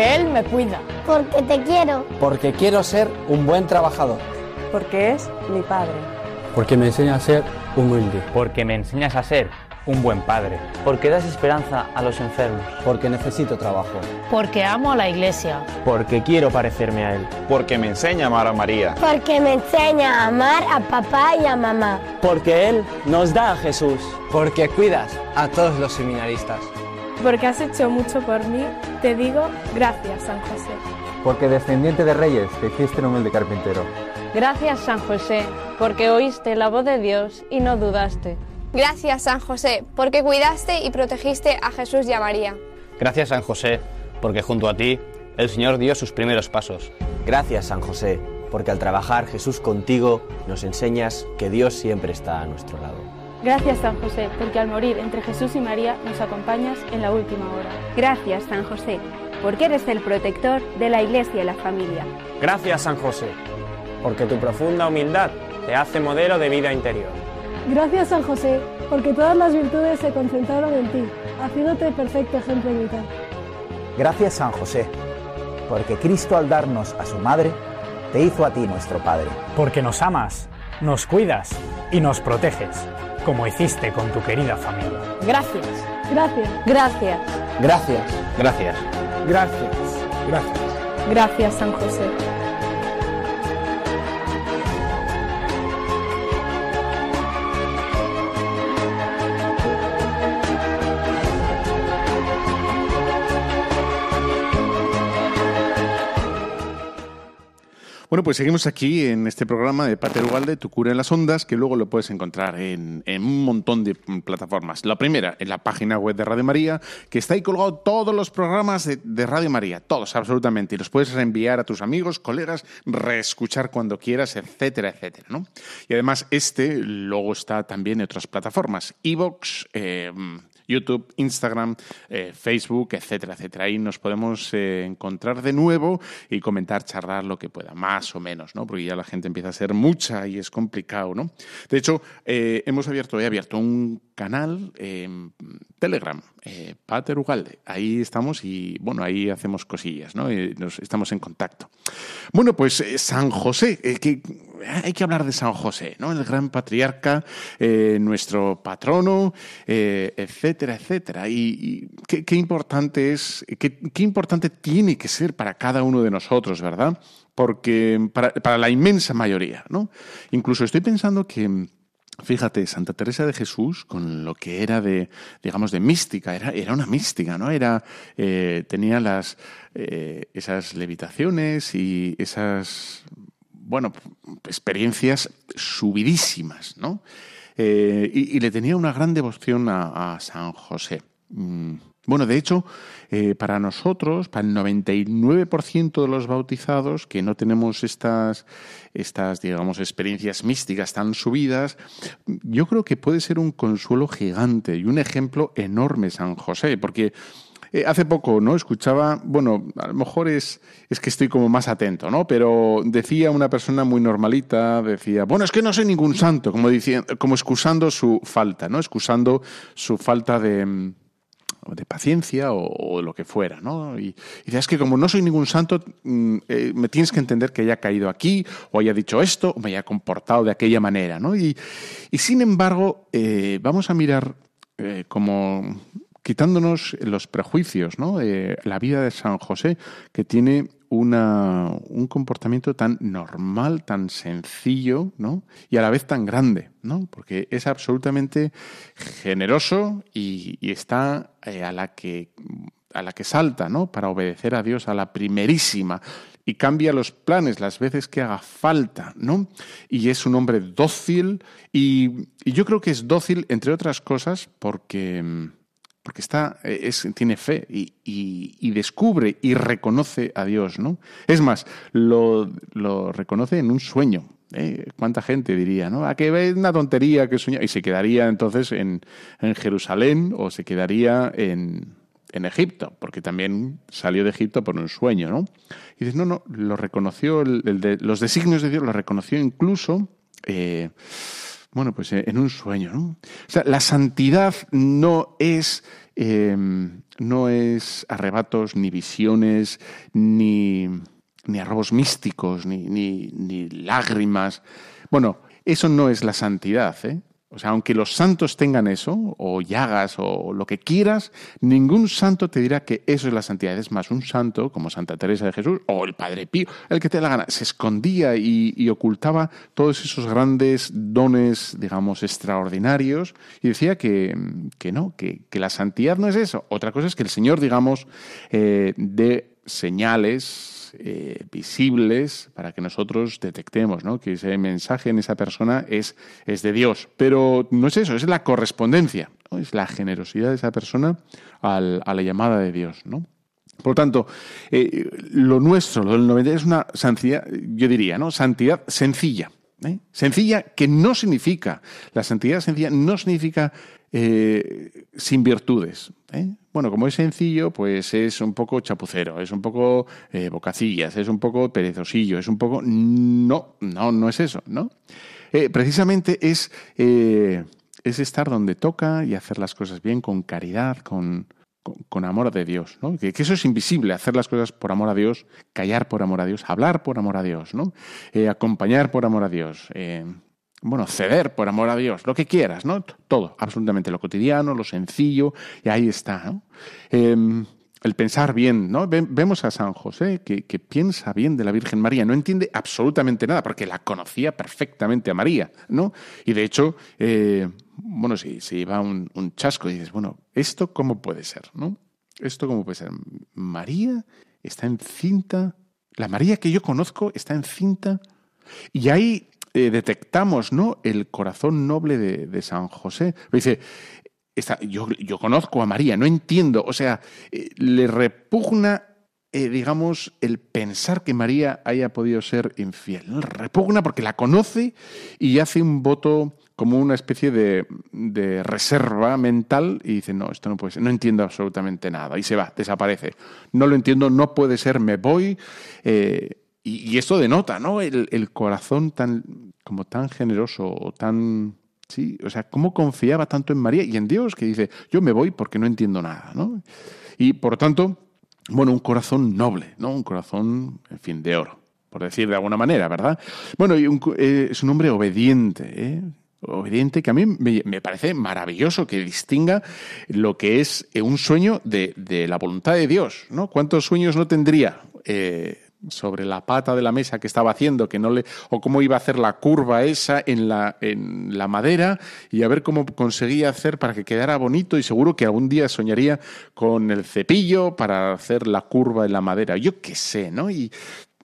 Porque Él me cuida. Porque te quiero. Porque quiero ser un buen trabajador. Porque es mi padre. Porque me enseña a ser humilde. Porque me enseñas a ser un buen padre. Porque das esperanza a los enfermos. Porque necesito trabajo. Porque amo a la iglesia. Porque quiero parecerme a Él. Porque me enseña a amar a María. Porque me enseña a amar a papá y a mamá. Porque Él nos da a Jesús. Porque cuidas a todos los seminaristas porque has hecho mucho por mí, te digo gracias, San José. Porque descendiente de reyes te hiciste un humilde carpintero. Gracias, San José, porque oíste la voz de Dios y no dudaste. Gracias, San José, porque cuidaste y protegiste a Jesús y a María. Gracias, San José, porque junto a ti el Señor dio sus primeros pasos. Gracias, San José, porque al trabajar Jesús contigo nos enseñas que Dios siempre está a nuestro lado. Gracias San José, porque al morir entre Jesús y María nos acompañas en la última hora. Gracias San José, porque eres el protector de la Iglesia y la familia. Gracias San José, porque tu profunda humildad te hace modelo de vida interior. Gracias San José, porque todas las virtudes se concentraron en ti, haciéndote perfecto ejemplo vital. Gracias San José, porque Cristo al darnos a su madre, te hizo a ti nuestro Padre. Porque nos amas, nos cuidas y nos proteges, como hiciste con tu querida familia. Gracias. Gracias. Gracias. Gracias. Gracias. Gracias. Gracias, Gracias, San José. Bueno, pues seguimos aquí en este programa de Pater Ugalde, Tu cura en las ondas, que luego lo puedes encontrar en, un montón de plataformas. La primera, en la página web de Radio María, que está ahí colgado todos los programas de, Radio María, todos absolutamente, y los puedes reenviar a tus amigos, colegas, reescuchar cuando quieras, etcétera, etcétera. ¿no? Y además este luego está también en otras plataformas, Evox, eh, YouTube, Instagram, eh, Facebook, etcétera, etcétera. Ahí nos podemos eh, encontrar de nuevo y comentar, charlar lo que pueda, más o menos, ¿no? Porque ya la gente empieza a ser mucha y es complicado, ¿no? De hecho, eh, hemos abierto, he abierto un canal en Telegram, Pater Ugalde. Ahí estamos y, bueno, ahí hacemos cosillas, ¿no? nos, estamos en contacto. Bueno, pues San José, que hay que hablar de San José, ¿no? El gran patriarca, nuestro patrono, etcétera, etcétera. Y, qué, importante es, qué, importante tiene que ser para cada uno de nosotros, ¿verdad? Porque para, la inmensa mayoría, ¿no? Incluso estoy pensando que Fíjate, Santa Teresa de Jesús, con lo que era de, digamos, de mística, era, era una mística, ¿no? Era, eh, tenía las, eh, esas levitaciones y esas, bueno, experiencias subidísimas, ¿no? Eh, y, le tenía una gran devoción a, San José. Mm, bueno, de hecho, eh, para nosotros, para el 99% de los bautizados que no tenemos estas, estas, digamos, experiencias místicas tan subidas, yo creo que puede ser un consuelo gigante y un ejemplo enorme San José, porque eh, hace poco, ¿no? Escuchaba, bueno, a lo mejor es, es que estoy como más atento, ¿no? Pero decía una persona muy normalita, decía, bueno, es que no soy ningún santo, como, diciendo, como excusando su falta, ¿no? Excusando su falta de de paciencia o, lo que fuera, ¿no? Y, y es que como no soy ningún santo, mm, eh, me tienes que entender que haya caído aquí, o haya dicho esto, o me haya comportado de aquella manera, ¿no? Y, sin embargo, eh, vamos a mirar como quitándonos los prejuicios, ¿no? Eh, la vida de San José, que tiene una, un comportamiento tan normal, tan sencillo, ¿no? Y a la vez tan grande, ¿no? Porque es absolutamente generoso y, está eh, a la que a la que salta, ¿no? Para obedecer a Dios a la primerísima y cambia los planes las veces que haga falta, ¿no? Y es un hombre dócil y, y yo creo que es dócil entre otras cosas porque porque está, eh, es, tiene fe y, descubre y reconoce a Dios, ¿no? Es más, lo, reconoce en un sueño. ¿eh? ¿Cuánta gente diría, no? A que es una tontería que sueña y se quedaría entonces en, Jerusalén o se quedaría en, Egipto, porque también salió de Egipto por un sueño, ¿no? Y dices, no, no, lo reconoció, los designios de Dios lo reconoció incluso. Eh, bueno, pues eh, en un sueño, ¿no? O sea, la santidad no es, em, no es arrebatos, ni visiones, ni, ni arrobos místicos, ni, ni, ni lágrimas. Bueno, eso no es la santidad, ¿eh? O sea, aunque los santos tengan eso, o llagas, o lo que quieras, ningún santo te dirá que eso es la santidad. Es más, un santo, como Santa Teresa de Jesús, o el Padre Pío, el que te la gana, se escondía y, ocultaba todos esos grandes dones, digamos, extraordinarios, y decía que, no, que, la santidad no es eso. Otra cosa es que el Señor, digamos, eh, dé señales, eh, visibles para que nosotros detectemos ¿no? que ese mensaje en esa persona es, es de Dios. Pero no es eso, es la correspondencia, es la generosidad de esa persona a la llamada de Dios. ¿no? Por lo tanto, eh, lo nuestro, lo del 90 es una santidad, yo diría, ¿no? Santidad sencilla. ¿eh? Sencilla que no significa, la santidad sencilla no significa sin virtudes. Bueno, como es sencillo, pues es un poco chapucero, es un poco eh, bocacillas, es un poco perezosillo, es un poco... No, no, no es eso, ¿no? Eh, precisamente es, eh, es estar donde toca y hacer las cosas bien, con caridad, con, con, amor de Dios, ¿no? Que, que, eso es invisible, hacer las cosas por amor a Dios, callar por amor a Dios, hablar por amor a Dios, ¿no? acompañar por amor a Dios, bueno, ceder por amor a Dios, lo que quieras, ¿no? Todo, absolutamente lo cotidiano, lo sencillo, y ahí está, ¿no? Em, el pensar bien, ¿no? Vemos a San José que, piensa bien de la Virgen María, no entiende absolutamente nada, porque la conocía perfectamente a María, ¿no? Y de hecho, eh, bueno, si se iba un, un, chasco y dices, bueno, ¿esto cómo puede ser, no? ¿Esto cómo puede ser? María está encinta, la María que yo conozco está encinta, y ahí eh, detectamos ¿no? el corazón noble de, San José. Dice, yo, conozco a María, no entiendo, o sea, eh, le repugna, eh, digamos, el pensar que María haya podido ser infiel. Repugna porque la conoce y hace un voto como una especie de, reserva mental y dice, no, esto no puede ser, no entiendo absolutamente nada. Y se va, desaparece. No lo entiendo, no puede ser, me voy. Y, esto denota, ¿no? El, corazón tan, como tan generoso, tan... Sí, o sea, cómo confiaba tanto en María y en Dios que dice, yo me voy porque no entiendo nada, ¿no? Y por tanto, bueno, un corazón noble, ¿no? Un corazón, en fin, de oro por decir de alguna manera, ¿verdad? Bueno, y eh, es un hombre obediente, ¿eh? obediente que a mí me, parece maravilloso que distinga lo que es eh, un sueño de, la voluntad de Dios, ¿no? ¿Cuántos sueños no tendría eh, sobre la pata de la mesa que estaba haciendo, que no le, o cómo iba a hacer la curva esa en la, en la madera y a ver cómo conseguía hacer para que quedara bonito y seguro que algún día soñaría con el cepillo para hacer la curva en la madera, yo qué sé, ¿no? Y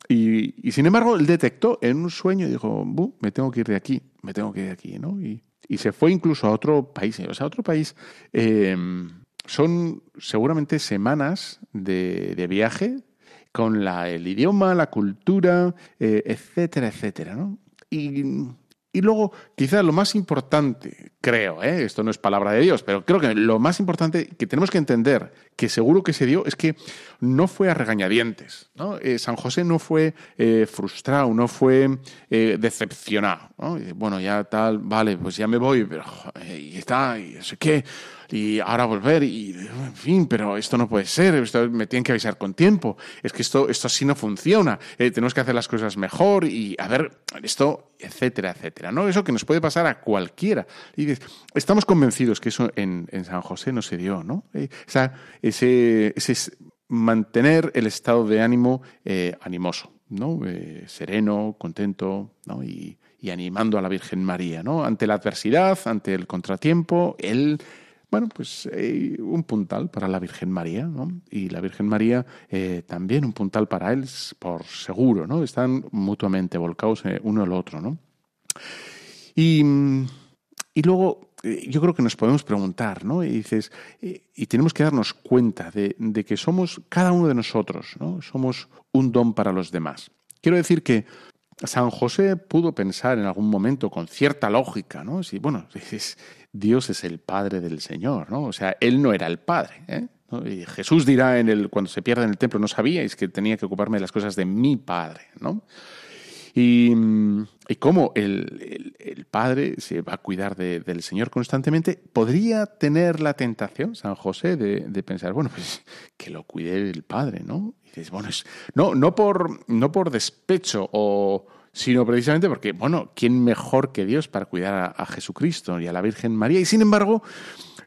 y, sin embargo, él detectó en un sueño y dijo, me tengo que ir de aquí, me tengo que ir de aquí, ¿no? Y, se fue incluso a otro país. O sea, otro país em, son seguramente semanas de, viaje con la, el idioma, la cultura, eh, etcétera, etcétera, ¿no? Y y luego, quizás lo más importante, creo, ¿eh? esto no es palabra de Dios, pero creo que lo más importante que tenemos que entender, que seguro que se dio, es que no fue a regañadientes. ¿no? Eh, San José no fue eh, frustrado, no fue decepcionado. bueno, ya tal, vale, pues ya me voy, pero y está, y no sé qué y ahora volver y en fin, pero esto no puede ser, esto me tienen que avisar con tiempo, es que esto, esto así no funciona, eh, tenemos que hacer las cosas mejor y a ver, esto, etcétera, etcétera, ¿no? Eso que nos puede pasar a cualquiera. Y estamos convencidos que eso en, San José no se dio, ¿no? Eh, o sea, ese, ese, mantener el estado de ánimo eh, animoso, ¿no? sereno, contento, ¿no? Y, y animando a la Virgen María, ¿no? Ante la adversidad, ante el contratiempo, él bueno, pues eh, un puntal para la Virgen María, ¿no? Y la Virgen María eh, también un puntal para él, por seguro, ¿no? Están mutuamente volcados eh, uno al otro, ¿no? Y, y luego yo creo que nos podemos preguntar, ¿no? Y dices, y tenemos que darnos cuenta de, de, que somos, cada uno de nosotros, ¿no? Somos un don para los demás. Quiero decir que San José pudo pensar en algún momento con cierta lógica, ¿no? Si, bueno, Dios es el Padre del Señor, ¿no? O sea, Él no era el Padre, ¿eh? Y Jesús dirá en el, cuando se pierde en el templo, no sabíais que tenía que ocuparme de las cosas de mi Padre, ¿no? Y, cómo el, Padre se va a cuidar del Señor constantemente, podría tener la tentación, San José, de, pensar, bueno, pues que lo cuide el Padre, ¿no? bueno, no, no, por, no por despecho o sino precisamente porque, bueno, ¿quién mejor que Dios para cuidar a, Jesucristo y a la Virgen María? Y sin embargo,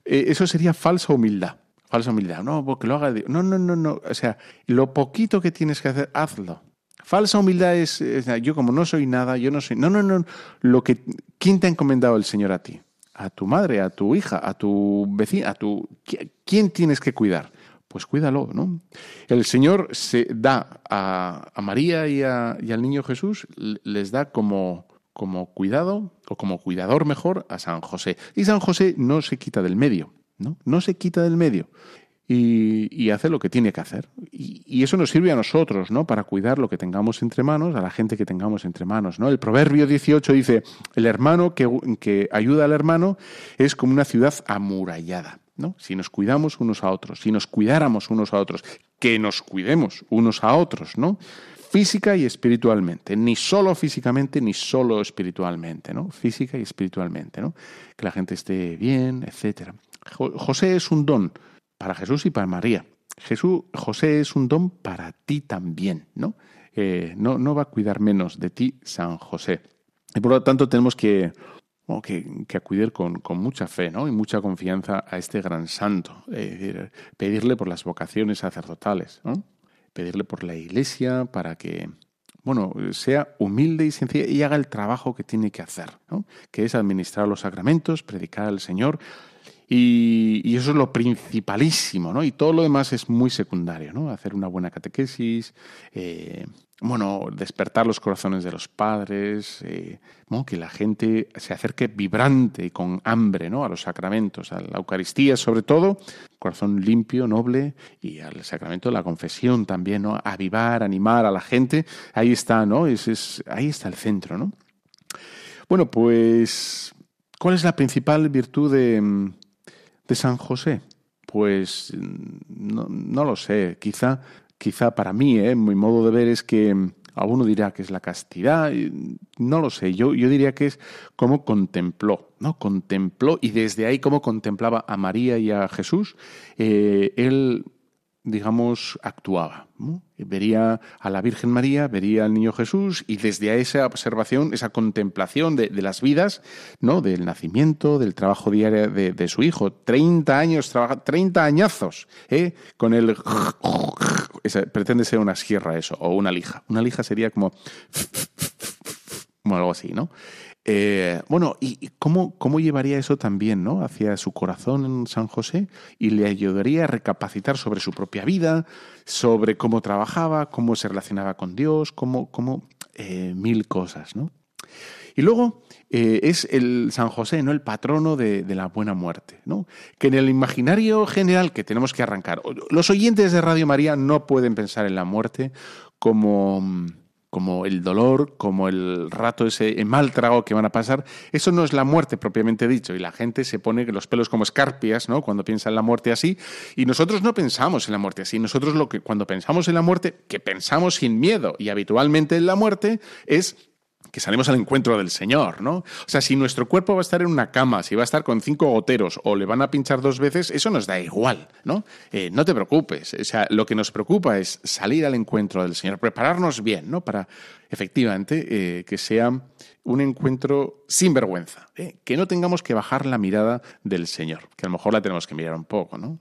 eh, eso sería falsa humildad. Falsa humildad. No, porque lo haga Dios. No, no, no, no. O sea, lo poquito que tienes que hacer, hazlo. Falsa humildad es, yo como no soy nada, yo no soy. No, no, no. Lo que, ¿Quién te ha encomendado el Señor a ti? A tu madre, a tu hija, a tu vecina, a tu. ¿Quién tienes que cuidar? pues cuídalo, ¿no? El Señor se da a, María y, al niño Jesús, les da como, como cuidado, o como cuidador mejor, a San José. Y San José no se quita del medio, ¿no? No se quita del medio. Y, hace lo que tiene que hacer. Y, eso nos sirve a nosotros, ¿no? Para cuidar lo que tengamos entre manos, a la gente que tengamos entre manos, ¿no? El Proverbio 18 dice, el hermano que, que ayuda al hermano es como una ciudad amurallada. Si nos cuidamos unos a otros, si nos cuidáramos unos a otros, que nos cuidemos unos a otros, ¿no? Física y espiritualmente, ni solo físicamente ni solo espiritualmente, ¿no? Física y espiritualmente, ¿no? Que la gente esté bien, etcétera. José es un don para Jesús y para María. Jesús, José es un don para ti también, ¿no? Eh, no, no va a cuidar menos de ti San José. Y por lo tanto tenemos que que, acudir con, mucha fe ¿no? y mucha confianza a este gran santo. pedirle por las vocaciones sacerdotales, pedirle por la iglesia para que bueno, sea humilde y sencilla y haga el trabajo que tiene que hacer, que es administrar los sacramentos, predicar al Señor. Y, eso es lo principalísimo, ¿no? Y todo lo demás es muy secundario, ¿no? Hacer una buena catequesis, eh, bueno, despertar los corazones de los padres, eh, que la gente se acerque vibrante y con hambre ¿no? a los sacramentos, a la Eucaristía sobre todo, corazón limpio, noble, y al sacramento de la confesión también, ¿no? avivar, animar a la gente, ahí está, ¿no? Es, es, ahí está el centro, ¿no? Bueno, pues ¿Cuál es la principal virtud de, de San José? Pues no, no, lo sé. Quizá, quizá para mí, ¿eh? mi modo de ver es que alguno dirá que es la castidad, no lo sé, yo, yo diría que es como contempló, ¿no? Contempló y desde ahí como contemplaba a María y a Jesús, eh, él digamos, actuaba. Vería a la Virgen María, vería al niño Jesús y desde esa observación, esa contemplación de, las vidas, ¿no? del nacimiento, del trabajo diario de, su hijo, 30 años, trabaja, 30 añazos, ¿eh? con el... pretende ser una sierra eso, o una lija. Una lija sería como... algo así, ¿no? Eh, bueno, ¿y cómo, cómo llevaría eso también ¿no? hacia su corazón en San José? Y le ayudaría a recapacitar sobre su propia vida, sobre cómo trabajaba, cómo se relacionaba con Dios, cómo, cómo eh, mil cosas, ¿no? Y luego eh, es el San José, ¿no? El patrono de, de, la buena muerte, ¿no? Que en el imaginario general que tenemos que arrancar, los oyentes de Radio María no pueden pensar en la muerte como como el dolor, como el rato ese mal trago que van a pasar, eso no es la muerte propiamente dicho. Y la gente se pone los pelos como escarpias, ¿no? Cuando piensa en la muerte así. Y nosotros no pensamos en la muerte así. Nosotros lo que cuando pensamos en la muerte, que pensamos sin miedo y habitualmente en la muerte, es que salimos al encuentro del Señor, ¿no? O sea, si nuestro cuerpo va a estar en una cama, si va a estar con cinco goteros o le van a pinchar dos veces, eso nos da igual, ¿no? Eh, no te preocupes. O sea, lo que nos preocupa es salir al encuentro del Señor, prepararnos bien, ¿no? Para efectivamente eh, que sea un encuentro sin vergüenza, ¿eh? que no tengamos que bajar la mirada del Señor, que a lo mejor la tenemos que mirar un poco, ¿no?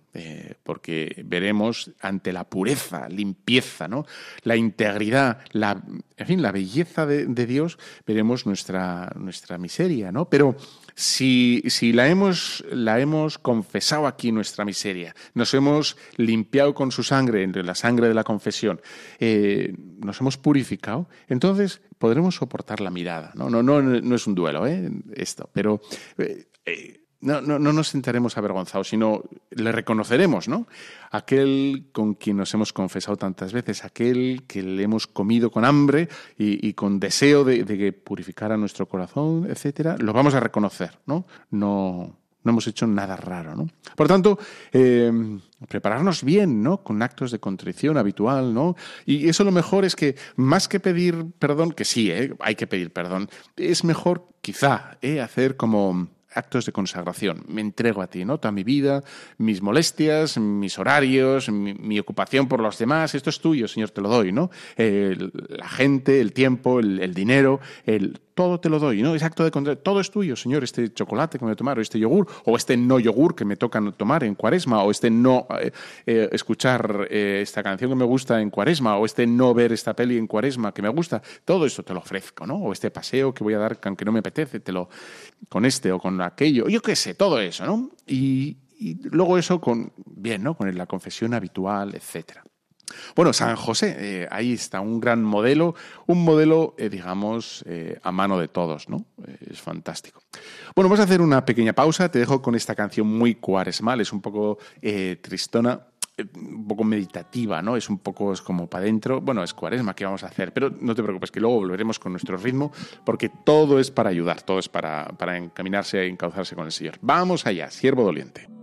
Porque veremos ante la pureza, limpieza, ¿no? La integridad, la, en fin, la belleza de Dios, veremos nuestra, nuestra miseria, ¿no? Pero si, si la, hemos, la hemos confesado aquí nuestra miseria, nos hemos limpiado con su sangre, entre la sangre de la confesión, eh, nos hemos purificado, entonces podremos soportar la mirada. No, no, no, no es un duelo, ¿eh? esto, pero eh, no, no, no, nos sentaremos avergonzados, sino le reconoceremos, ¿no? Aquel con quien nos hemos confesado tantas veces, aquel que le hemos comido con hambre y, con deseo de, que purificara nuestro corazón, etcétera, lo vamos a reconocer, ¿no? No, no hemos hecho nada raro, ¿no? Por tanto, eh, prepararnos bien, ¿no? Con actos de contrición habitual, ¿no? Y eso lo mejor es que, más que pedir perdón, que sí, ¿eh? hay que pedir perdón, es mejor quizá ¿eh? hacer como actos de consagración. Me entrego a ti, ¿no? Toda mi vida, mis molestias, mis horarios, mi, ocupación por los demás, esto es tuyo, Señor, te lo doy, ¿no? la gente, el tiempo, el, el dinero, el, todo te lo doy, ¿no? Es acto de todo es tuyo, Señor, este chocolate que me voy a tomar, o este yogur, o este no yogur que me toca tomar en cuaresma, o este no eh, eh, escuchar eh, esta canción que me gusta en cuaresma, o este no ver esta peli en cuaresma que me gusta, todo eso te lo ofrezco, ¿no? O este paseo que voy a dar aunque no me apetece, te lo, con este o con aquello, yo qué sé, todo eso, ¿no? Y, y luego eso con, bien, ¿no? Con la confesión habitual, etcétera. Bueno, San José, eh, ahí está un gran modelo, un modelo, eh, digamos, eh, a mano de todos, ¿no? es fantástico. Bueno, vamos a hacer una pequeña pausa, te dejo con esta canción muy cuaresmal, es un poco tristona, un poco meditativa, ¿no? Es un poco es como para adentro. Bueno, es cuaresma, ¿qué vamos a hacer? Pero no te preocupes, que luego volveremos con nuestro ritmo, porque todo es para ayudar, todo es para, para encaminarse e encauzarse con el Señor. Vamos allá, siervo doliente.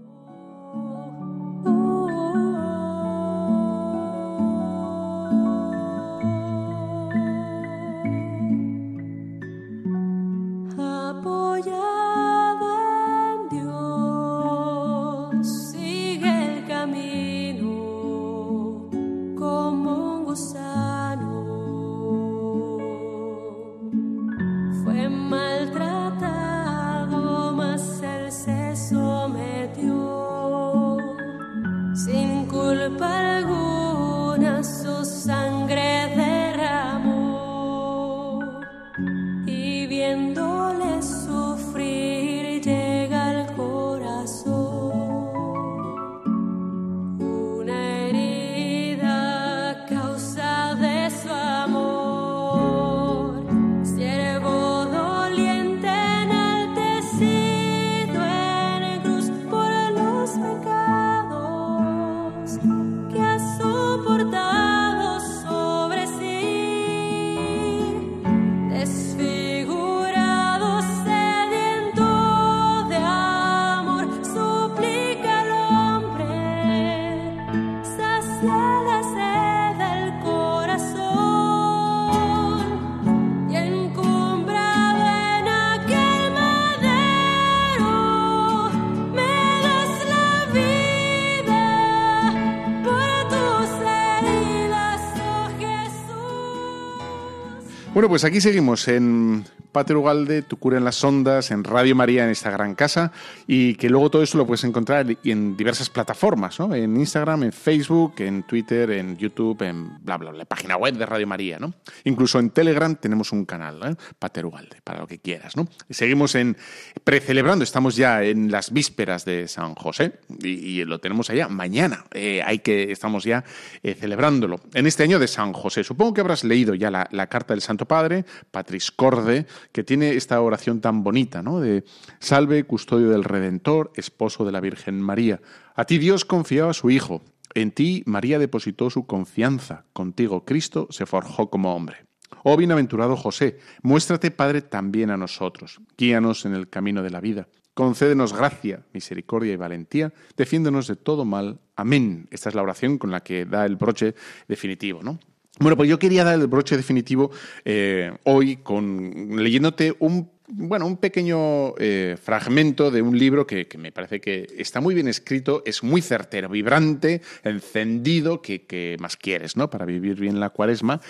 Bueno, pues aquí seguimos en Pater Ugalde, Tu cura en las ondas, en Radio María, en esta gran casa, y que luego todo eso lo puedes encontrar en diversas plataformas, ¿no? En Instagram, en Facebook, en Twitter, en YouTube, en bla, bla, bla, la página web de Radio María, ¿no? Incluso en Telegram tenemos un canal, ¿eh? Pater Ugalde, para lo que quieras, ¿no? Y seguimos en precelebrando, estamos ya en las vísperas de San José, y, lo tenemos allá mañana, eh, hay que, estamos ya eh, celebrándolo. En este año de San José, supongo que habrás leído ya la, la carta del Santo Padre, Patris Corde, que tiene esta oración tan bonita, ¿no? De Salve, custodio del Redentor, esposo de la Virgen María. A ti Dios confiaba su Hijo. En ti María depositó su confianza. Contigo Cristo se forjó como hombre. Oh bienaventurado José, muéstrate Padre también a nosotros. Guíanos en el camino de la vida. Concédenos gracia, misericordia y valentía. Defiéndonos de todo mal. Amén. Esta es la oración con la que da el broche definitivo, ¿no? Bueno, pues yo quería dar el broche definitivo eh, hoy con leyéndote un bueno, un pequeño eh, fragmento de un libro que, me parece que está muy bien escrito, es muy certero, vibrante, encendido, que, más quieres, ¿no? Para vivir bien la cuaresma.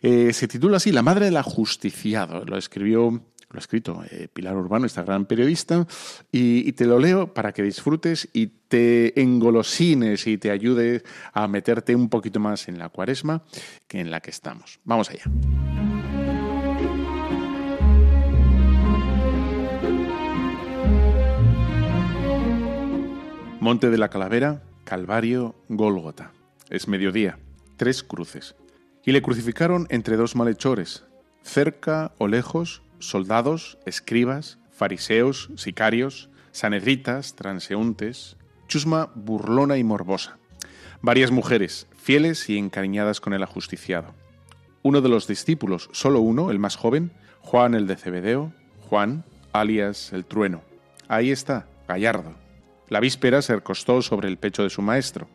Eh, se titula así La Madre del Ajusticiado. Lo escribió lo ha escrito eh, Pilar Urbano, esta gran periodista, y, te lo leo para que disfrutes y te engolosines y te ayude a meterte un poquito más en la cuaresma que en la que estamos. Vamos allá. Monte de la Calavera, Calvario, Gólgota. Es mediodía, tres cruces. Y le crucificaron entre dos malhechores, cerca o lejos, soldados, escribas, fariseos, sicarios, sanedritas, transeúntes, chusma burlona y morbosa. Varias mujeres, fieles y encariñadas con el ajusticiado. Uno de los discípulos, solo uno, el más joven, Juan el de Cebedeo, Juan, alias el trueno. Ahí está, gallardo. La víspera se recostó sobre el pecho de su maestro.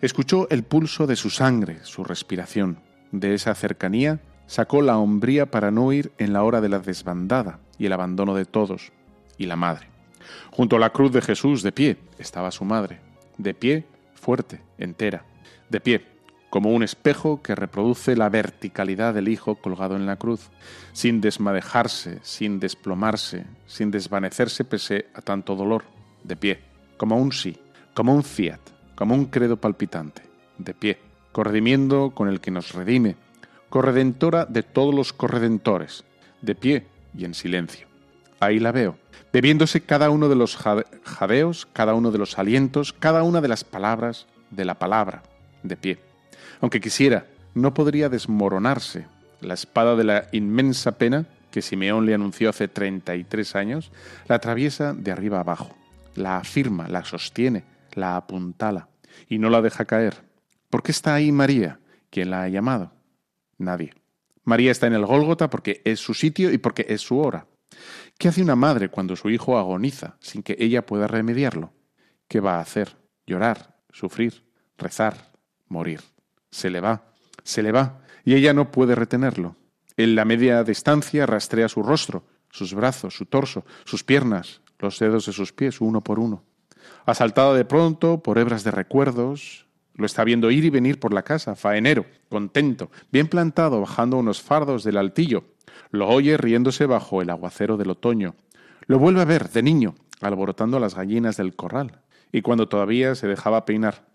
Escuchó el pulso de su sangre, su respiración. De esa cercanía sacó la hombría para no ir en la hora de la desbandada y el abandono de todos, y la madre. Junto a la cruz de Jesús, de pie, estaba su madre, de pie, fuerte, entera, de pie, como un espejo que reproduce la verticalidad del Hijo colgado en la cruz, sin desmadejarse, sin desplomarse, sin desvanecerse pese a tanto dolor, de pie, como un sí, como un fiat, como un credo palpitante, de pie, corredimiento con el que nos redime, corredentora de todos los corredentores, de pie y en silencio. Ahí la veo, bebiéndose cada uno de los jadeos, cada uno de los alientos, cada una de las palabras de la palabra, de pie. Aunque quisiera, no podría desmoronarse. La espada de la inmensa pena que Simeón le anunció hace 33 años, la atraviesa de arriba abajo, la afirma, la sostiene, la apuntala y no la deja caer. ¿Por qué está ahí María, quien la ha llamado? Nadie. María está en el Gólgota porque es su sitio y porque es su hora. ¿Qué hace una madre cuando su hijo agoniza sin que ella pueda remediarlo? ¿Qué va a hacer? Llorar, sufrir, rezar, morir. Se le va, se le va, y ella no puede retenerlo. En la media distancia rastrea su rostro, sus brazos, su torso, sus piernas, los dedos de sus pies, uno por uno. Asaltada de pronto por hebras de recuerdos, lo está viendo ir y venir por la casa, faenero, contento, bien plantado, bajando unos fardos del altillo. Lo oye riéndose bajo el aguacero del otoño. Lo vuelve a ver, de niño, alborotando las gallinas del corral. Y cuando todavía se dejaba peinar.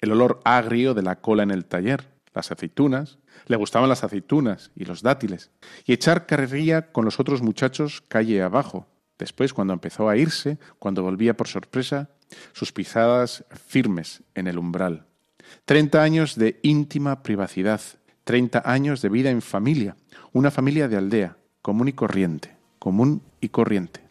El olor agrio de la cola en el taller, las aceitunas, le gustaban las aceitunas y los dátiles, y echar carrería con los otros muchachos calle abajo. Después, cuando empezó a irse, cuando volvía por sorpresa, sus pisadas firmes en el umbral. Treinta años de íntima privacidad, treinta años de vida en familia, una familia de aldea, común y corriente, común y corriente.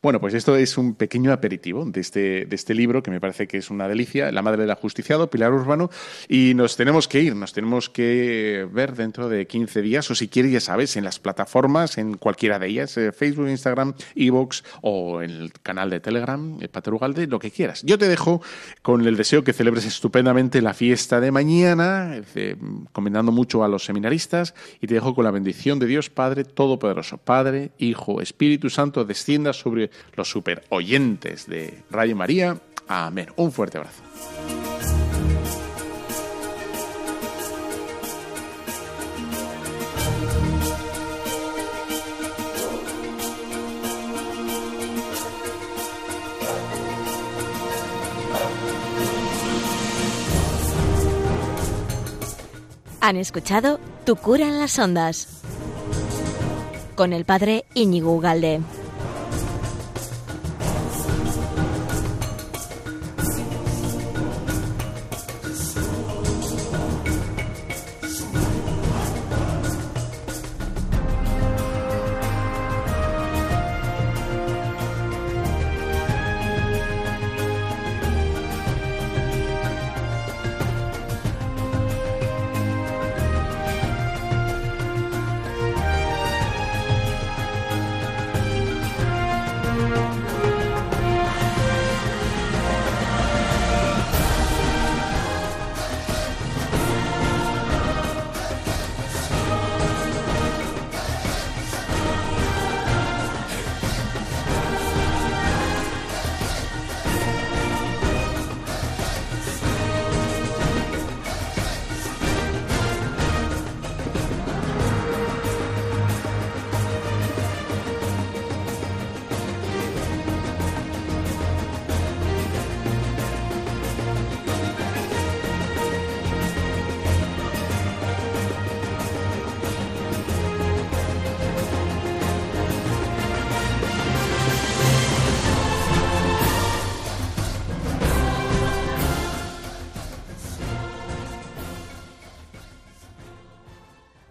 Bueno, pues esto es un pequeño aperitivo de este, de este libro que me parece que es una delicia, La Madre del Ajusticiado, Pilar Urbano, y nos tenemos que ir, nos tenemos que ver dentro de 15 días, o si quieres, ya sabes, en las plataformas, en cualquiera de ellas, eh, Facebook, Instagram, Evox o en el canal de Telegram, el Paterugalde, lo que quieras. Yo te dejo con el deseo que celebres estupendamente la fiesta de mañana, eh, comentando mucho a los seminaristas, y te dejo con la bendición de Dios Padre Todopoderoso, Padre, Hijo, Espíritu Santo, descienda sobre los super oyentes de Radio María. a Amén. Un fuerte abrazo. Han escuchado Tu cura en las ondas con el padre Íñigo Galde.